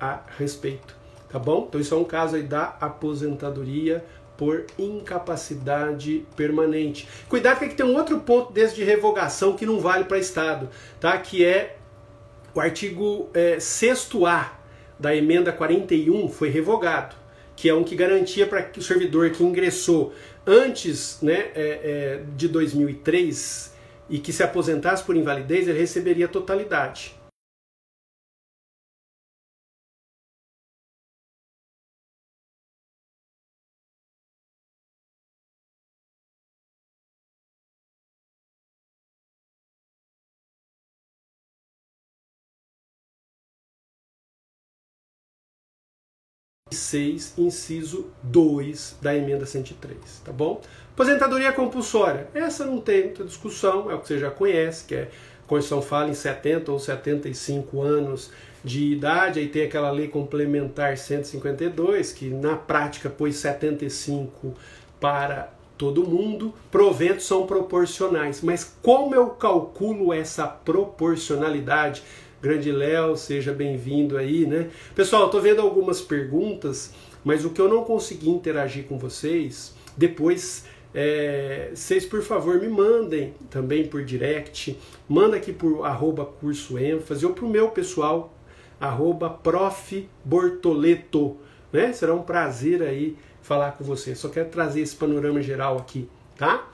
a respeito. Tá bom? Então isso é um caso aí da aposentadoria por incapacidade permanente. Cuidado que tem um outro ponto desse de revogação que não vale para estado, tá? Que é o artigo é, 6 A da emenda 41 foi revogado. que é um que garantia para o servidor que ingressou antes né, é, é, de 2003 e que se aposentasse por invalidez, ele receberia a totalidade. Seis, inciso 2 da emenda 103, tá bom? Aposentadoria compulsória, essa não tem muita discussão, é o que você já conhece, que é a Constituição fala em 70 ou 75 anos de idade, aí tem aquela lei complementar 152, que na prática pôs 75 para todo mundo. Proventos são proporcionais, mas como eu calculo essa proporcionalidade? Grande Léo, seja bem-vindo aí, né? Pessoal, tô vendo algumas perguntas, mas o que eu não consegui interagir com vocês, depois é, vocês por favor me mandem também por direct, manda aqui por arroba curso ênfase ou pro meu pessoal, arroba prof Bortoleto, né? Será um prazer aí falar com você. Só quero trazer esse panorama geral aqui, tá?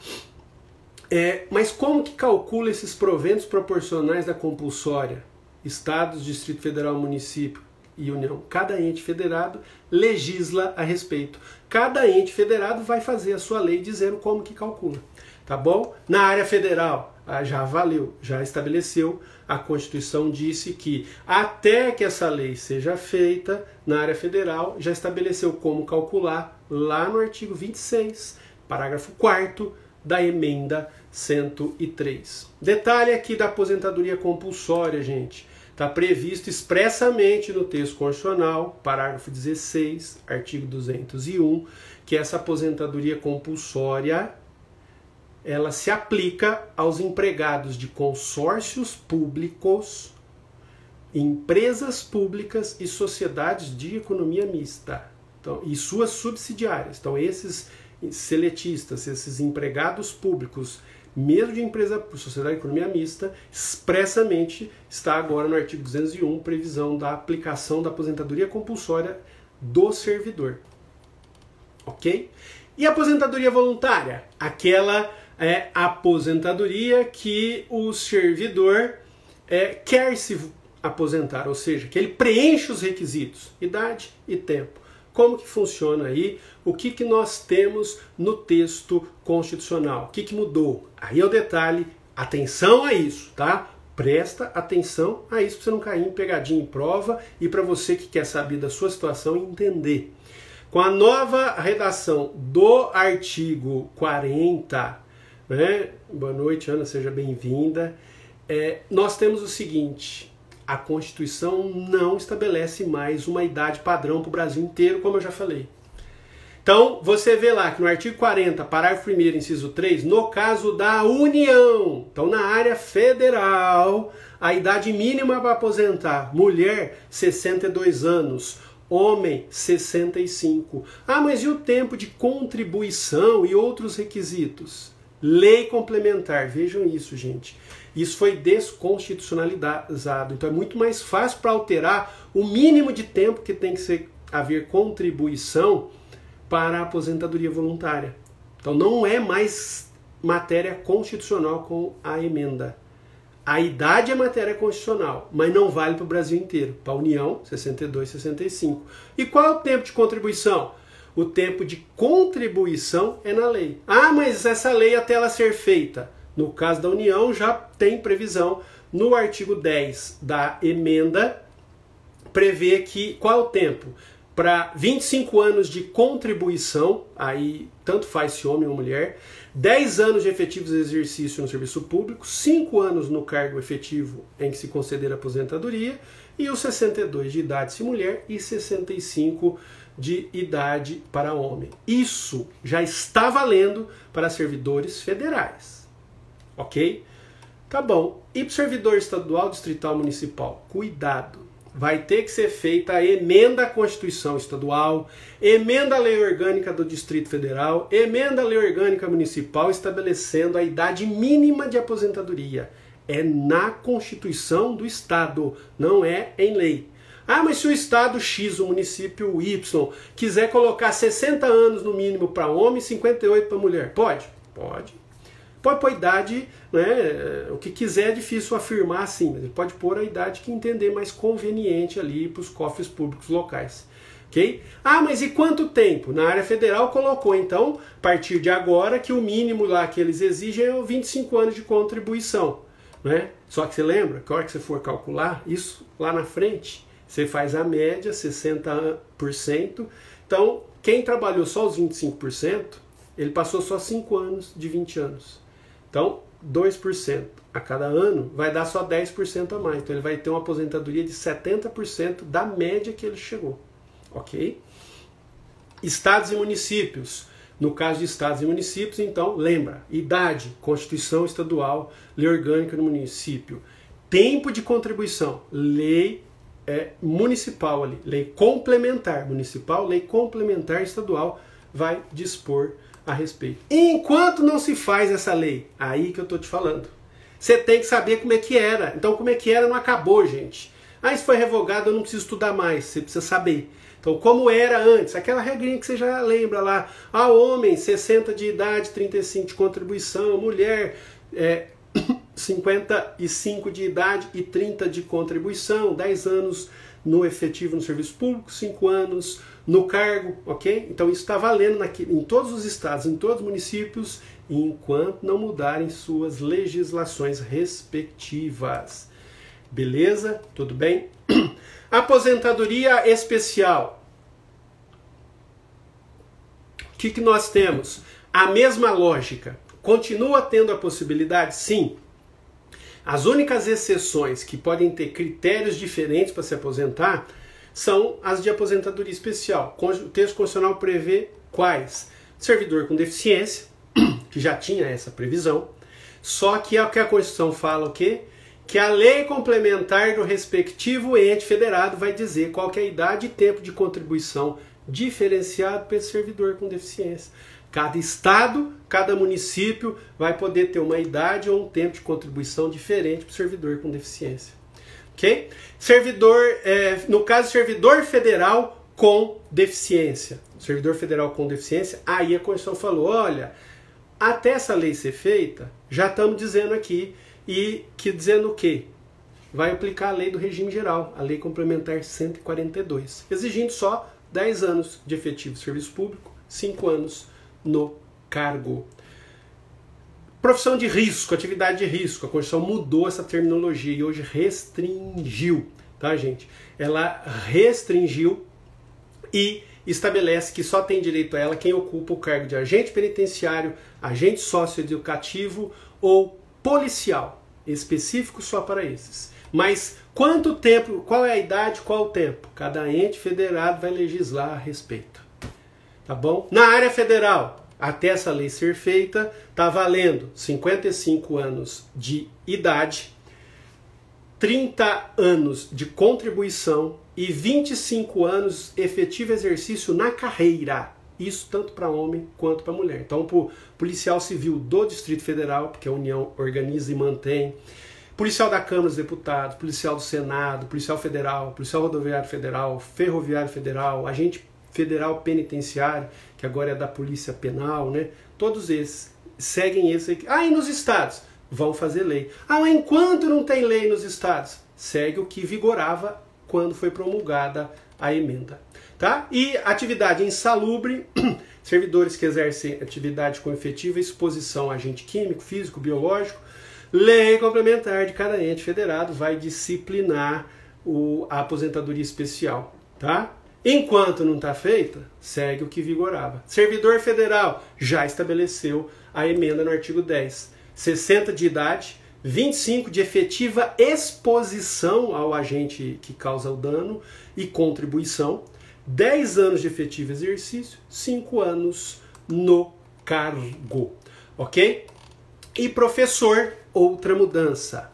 É, mas como que calcula esses proventos proporcionais da compulsória? Estados, Distrito Federal, município e União. Cada ente federado legisla a respeito. Cada ente federado vai fazer a sua lei dizendo como que calcula. Tá bom? Na área federal, ah, já valeu, já estabeleceu. A Constituição disse que até que essa lei seja feita, na área federal, já estabeleceu como calcular lá no artigo 26, parágrafo 4 da emenda 103. Detalhe aqui da aposentadoria compulsória, gente. Está previsto expressamente no texto constitucional, parágrafo 16, artigo 201, que essa aposentadoria compulsória ela se aplica aos empregados de consórcios públicos, empresas públicas e sociedades de economia mista. Então, e suas subsidiárias. Então, esses seletistas, esses empregados públicos mesmo de empresa sociedade de economia mista, expressamente está agora no artigo 201 previsão da aplicação da aposentadoria compulsória do servidor. Ok? E aposentadoria voluntária? Aquela é aposentadoria que o servidor é, quer se aposentar, ou seja, que ele preenche os requisitos, idade e tempo. Como que funciona aí? O que, que nós temos no texto constitucional? O que, que mudou? Aí é o detalhe, atenção a isso, tá? Presta atenção a isso para você não cair em pegadinha em prova e para você que quer saber da sua situação entender. Com a nova redação do artigo 40, né? Boa noite, Ana, seja bem-vinda. É, nós temos o seguinte: a Constituição não estabelece mais uma idade padrão para o Brasil inteiro, como eu já falei. Então, você vê lá que no artigo 40, parágrafo 1, inciso 3, no caso da União, então na área federal, a idade mínima para aposentar, mulher, 62 anos, homem, 65. Ah, mas e o tempo de contribuição e outros requisitos? Lei complementar, vejam isso, gente. Isso foi desconstitucionalizado. Então é muito mais fácil para alterar o mínimo de tempo que tem que ser, haver contribuição para a aposentadoria voluntária. Então não é mais matéria constitucional com a emenda. A idade é matéria constitucional, mas não vale para o Brasil inteiro. Para a União, 62, 65. E qual é o tempo de contribuição? O tempo de contribuição é na lei. Ah, mas essa lei até ela ser feita no caso da União, já tem previsão no artigo 10 da emenda, prevê que qual é o tempo? Para 25 anos de contribuição, aí tanto faz se homem ou mulher, 10 anos de efetivos exercício no serviço público, 5 anos no cargo efetivo em que se conceder aposentadoria, e os 62 de idade se mulher e 65 de idade para homem. Isso já está valendo para servidores federais. Ok? Tá bom. E servidor estadual, distrital, municipal? Cuidado. Vai ter que ser feita a emenda à Constituição Estadual, emenda à Lei Orgânica do Distrito Federal, emenda à Lei Orgânica Municipal estabelecendo a idade mínima de aposentadoria. É na Constituição do Estado, não é em lei. Ah, mas se o estado X, o município Y, quiser colocar 60 anos no mínimo para homem e 58 para mulher, pode? Pode. Pode pôr a idade, né, o que quiser, é difícil afirmar assim, mas ele pode pôr a idade que entender mais conveniente ali para os cofres públicos locais. ok? Ah, mas e quanto tempo? Na área federal colocou, então, a partir de agora, que o mínimo lá que eles exigem é 25 anos de contribuição. Né? Só que você lembra que a hora que você for calcular isso lá na frente, você faz a média, 60%. Então, quem trabalhou só os 25%, ele passou só 5 anos de 20 anos. Então, 2% a cada ano vai dar só 10% a mais. Então, ele vai ter uma aposentadoria de 70% da média que ele chegou. Ok? Estados e municípios. No caso de estados e municípios, então, lembra: idade, Constituição Estadual, lei orgânica do município. Tempo de contribuição, lei é, municipal ali, lei complementar municipal, lei complementar estadual vai dispor a respeito. Enquanto não se faz essa lei, aí que eu tô te falando. Você tem que saber como é que era. Então, como é que era não acabou, gente. Ah, isso foi revogado, eu não preciso estudar mais. Você precisa saber. Então, como era antes, aquela regrinha que você já lembra lá. Ah, homem, 60 de idade, 35 de contribuição, mulher, é, 55 de idade e 30 de contribuição, 10 anos no efetivo no serviço público, 5 anos no cargo, ok? Então isso está valendo em todos os estados, em todos os municípios, enquanto não mudarem suas legislações respectivas. Beleza? Tudo bem? Aposentadoria especial. O que, que nós temos? A mesma lógica. Continua tendo a possibilidade? Sim. As únicas exceções que podem ter critérios diferentes para se aposentar são as de aposentadoria especial. O texto constitucional prevê quais? Servidor com deficiência, que já tinha essa previsão, só que é o que a Constituição fala o quê? Que a lei complementar do respectivo ente federado vai dizer qual é a idade e tempo de contribuição diferenciado para esse servidor com deficiência. Cada estado, cada município vai poder ter uma idade ou um tempo de contribuição diferente para o servidor com deficiência. Ok? Servidor, é, no caso, servidor federal com deficiência. Servidor federal com deficiência, aí a Constituição falou: olha, até essa lei ser feita, já estamos dizendo aqui, e que dizendo o quê? Vai aplicar a lei do regime geral, a lei complementar 142, exigindo só 10 anos de efetivo serviço público, 5 anos no cargo. Profissão de risco, atividade de risco. A Constituição mudou essa terminologia e hoje restringiu, tá, gente? Ela restringiu e estabelece que só tem direito a ela quem ocupa o cargo de agente penitenciário, agente socioeducativo ou policial, específico só para esses. Mas quanto tempo, qual é a idade, qual o tempo? Cada ente federado vai legislar a respeito. Tá bom? Na área federal, até essa lei ser feita, está valendo 55 anos de idade, 30 anos de contribuição e 25 anos efetivo exercício na carreira. Isso tanto para homem quanto para mulher. Então, para policial civil do Distrito Federal, porque a União organiza e mantém, policial da Câmara dos Deputados, policial do Senado, policial federal, policial rodoviário federal, ferroviário federal, agente Federal Penitenciário, que agora é da Polícia Penal, né? Todos esses seguem esse aqui. Ah, e nos estados? Vão fazer lei. Ah, enquanto não tem lei nos estados? Segue o que vigorava quando foi promulgada a emenda. Tá? E atividade insalubre, servidores que exercem atividade com efetiva exposição a agente químico, físico, biológico, lei complementar de cada ente federado vai disciplinar o, a aposentadoria especial. Tá? Enquanto não está feita, segue o que vigorava. Servidor federal já estabeleceu a emenda no artigo 10. 60 de idade, 25 de efetiva exposição ao agente que causa o dano e contribuição, 10 anos de efetivo exercício, 5 anos no cargo. Ok? E professor, outra mudança.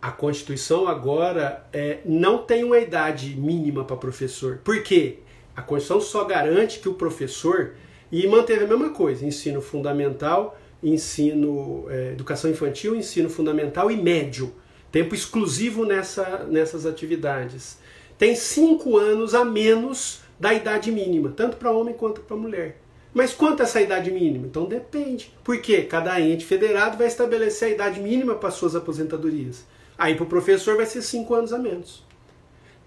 A Constituição agora é, não tem uma idade mínima para professor. Por quê? A Constituição só garante que o professor, e manteve a mesma coisa, ensino fundamental, ensino é, educação infantil, ensino fundamental e médio. Tempo exclusivo nessa, nessas atividades. tem cinco anos a menos da idade mínima, tanto para homem quanto para mulher. Mas quanto é essa idade mínima? Então depende. Porque cada ente federado vai estabelecer a idade mínima para suas aposentadorias. Aí para o professor vai ser cinco anos a menos.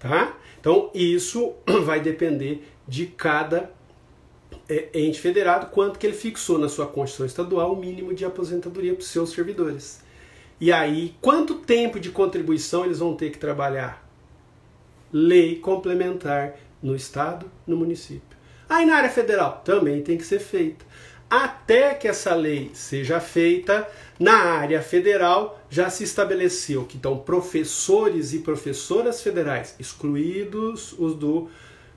Tá? Então isso vai depender de cada é, ente federado, quanto que ele fixou na sua Constituição Estadual o mínimo de aposentadoria para os seus servidores. E aí, quanto tempo de contribuição eles vão ter que trabalhar? Lei complementar no Estado, no município. Aí na área federal também tem que ser feita. Até que essa lei seja feita, na área federal já se estabeleceu que então professores e professoras federais, excluídos os do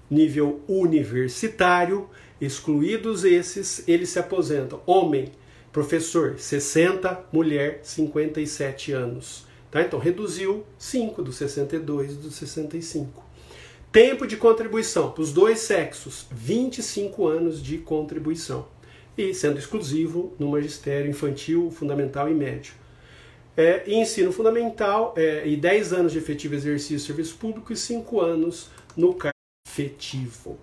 nível universitário, excluídos esses, eles se aposentam. Homem, professor, 60, mulher, 57 anos. Tá? Então reduziu 5 dos 62 dos 65. Tempo de contribuição para os dois sexos, 25 anos de contribuição. E sendo exclusivo no magistério infantil, fundamental e médio. É, e ensino fundamental é, e 10 anos de efetivo exercício serviço público e 5 anos no cargo efetivo.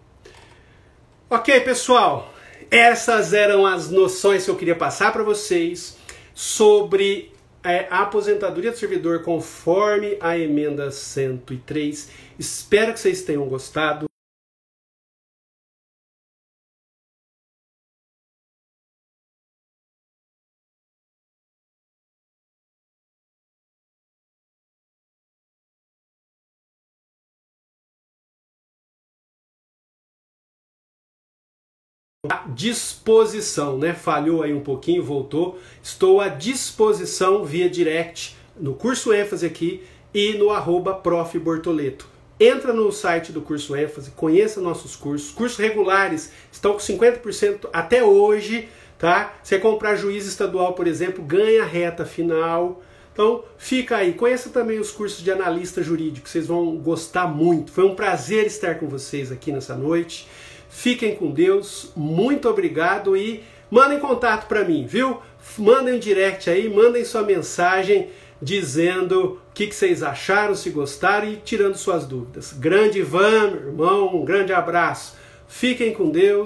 Ok, pessoal, essas eram as noções que eu queria passar para vocês sobre é, a aposentadoria do servidor conforme a emenda 103. Espero que vocês tenham gostado. À disposição, né? Falhou aí um pouquinho, voltou. Estou à disposição via direct no curso ênfase aqui e no arroba prof. Bortoleto. Entra no site do curso ênfase, conheça nossos cursos. Cursos regulares estão com 50% até hoje, tá? Você comprar juiz estadual, por exemplo, ganha reta final. Então, fica aí. Conheça também os cursos de analista jurídico, vocês vão gostar muito. Foi um prazer estar com vocês aqui nessa noite. Fiquem com Deus, muito obrigado e mandem contato para mim, viu? Mandem direct aí, mandem sua mensagem dizendo o que, que, vocês acharam, se gostaram e tirando suas dúvidas. Grande Ivan, irmão, um grande abraço. Fiquem com Deus.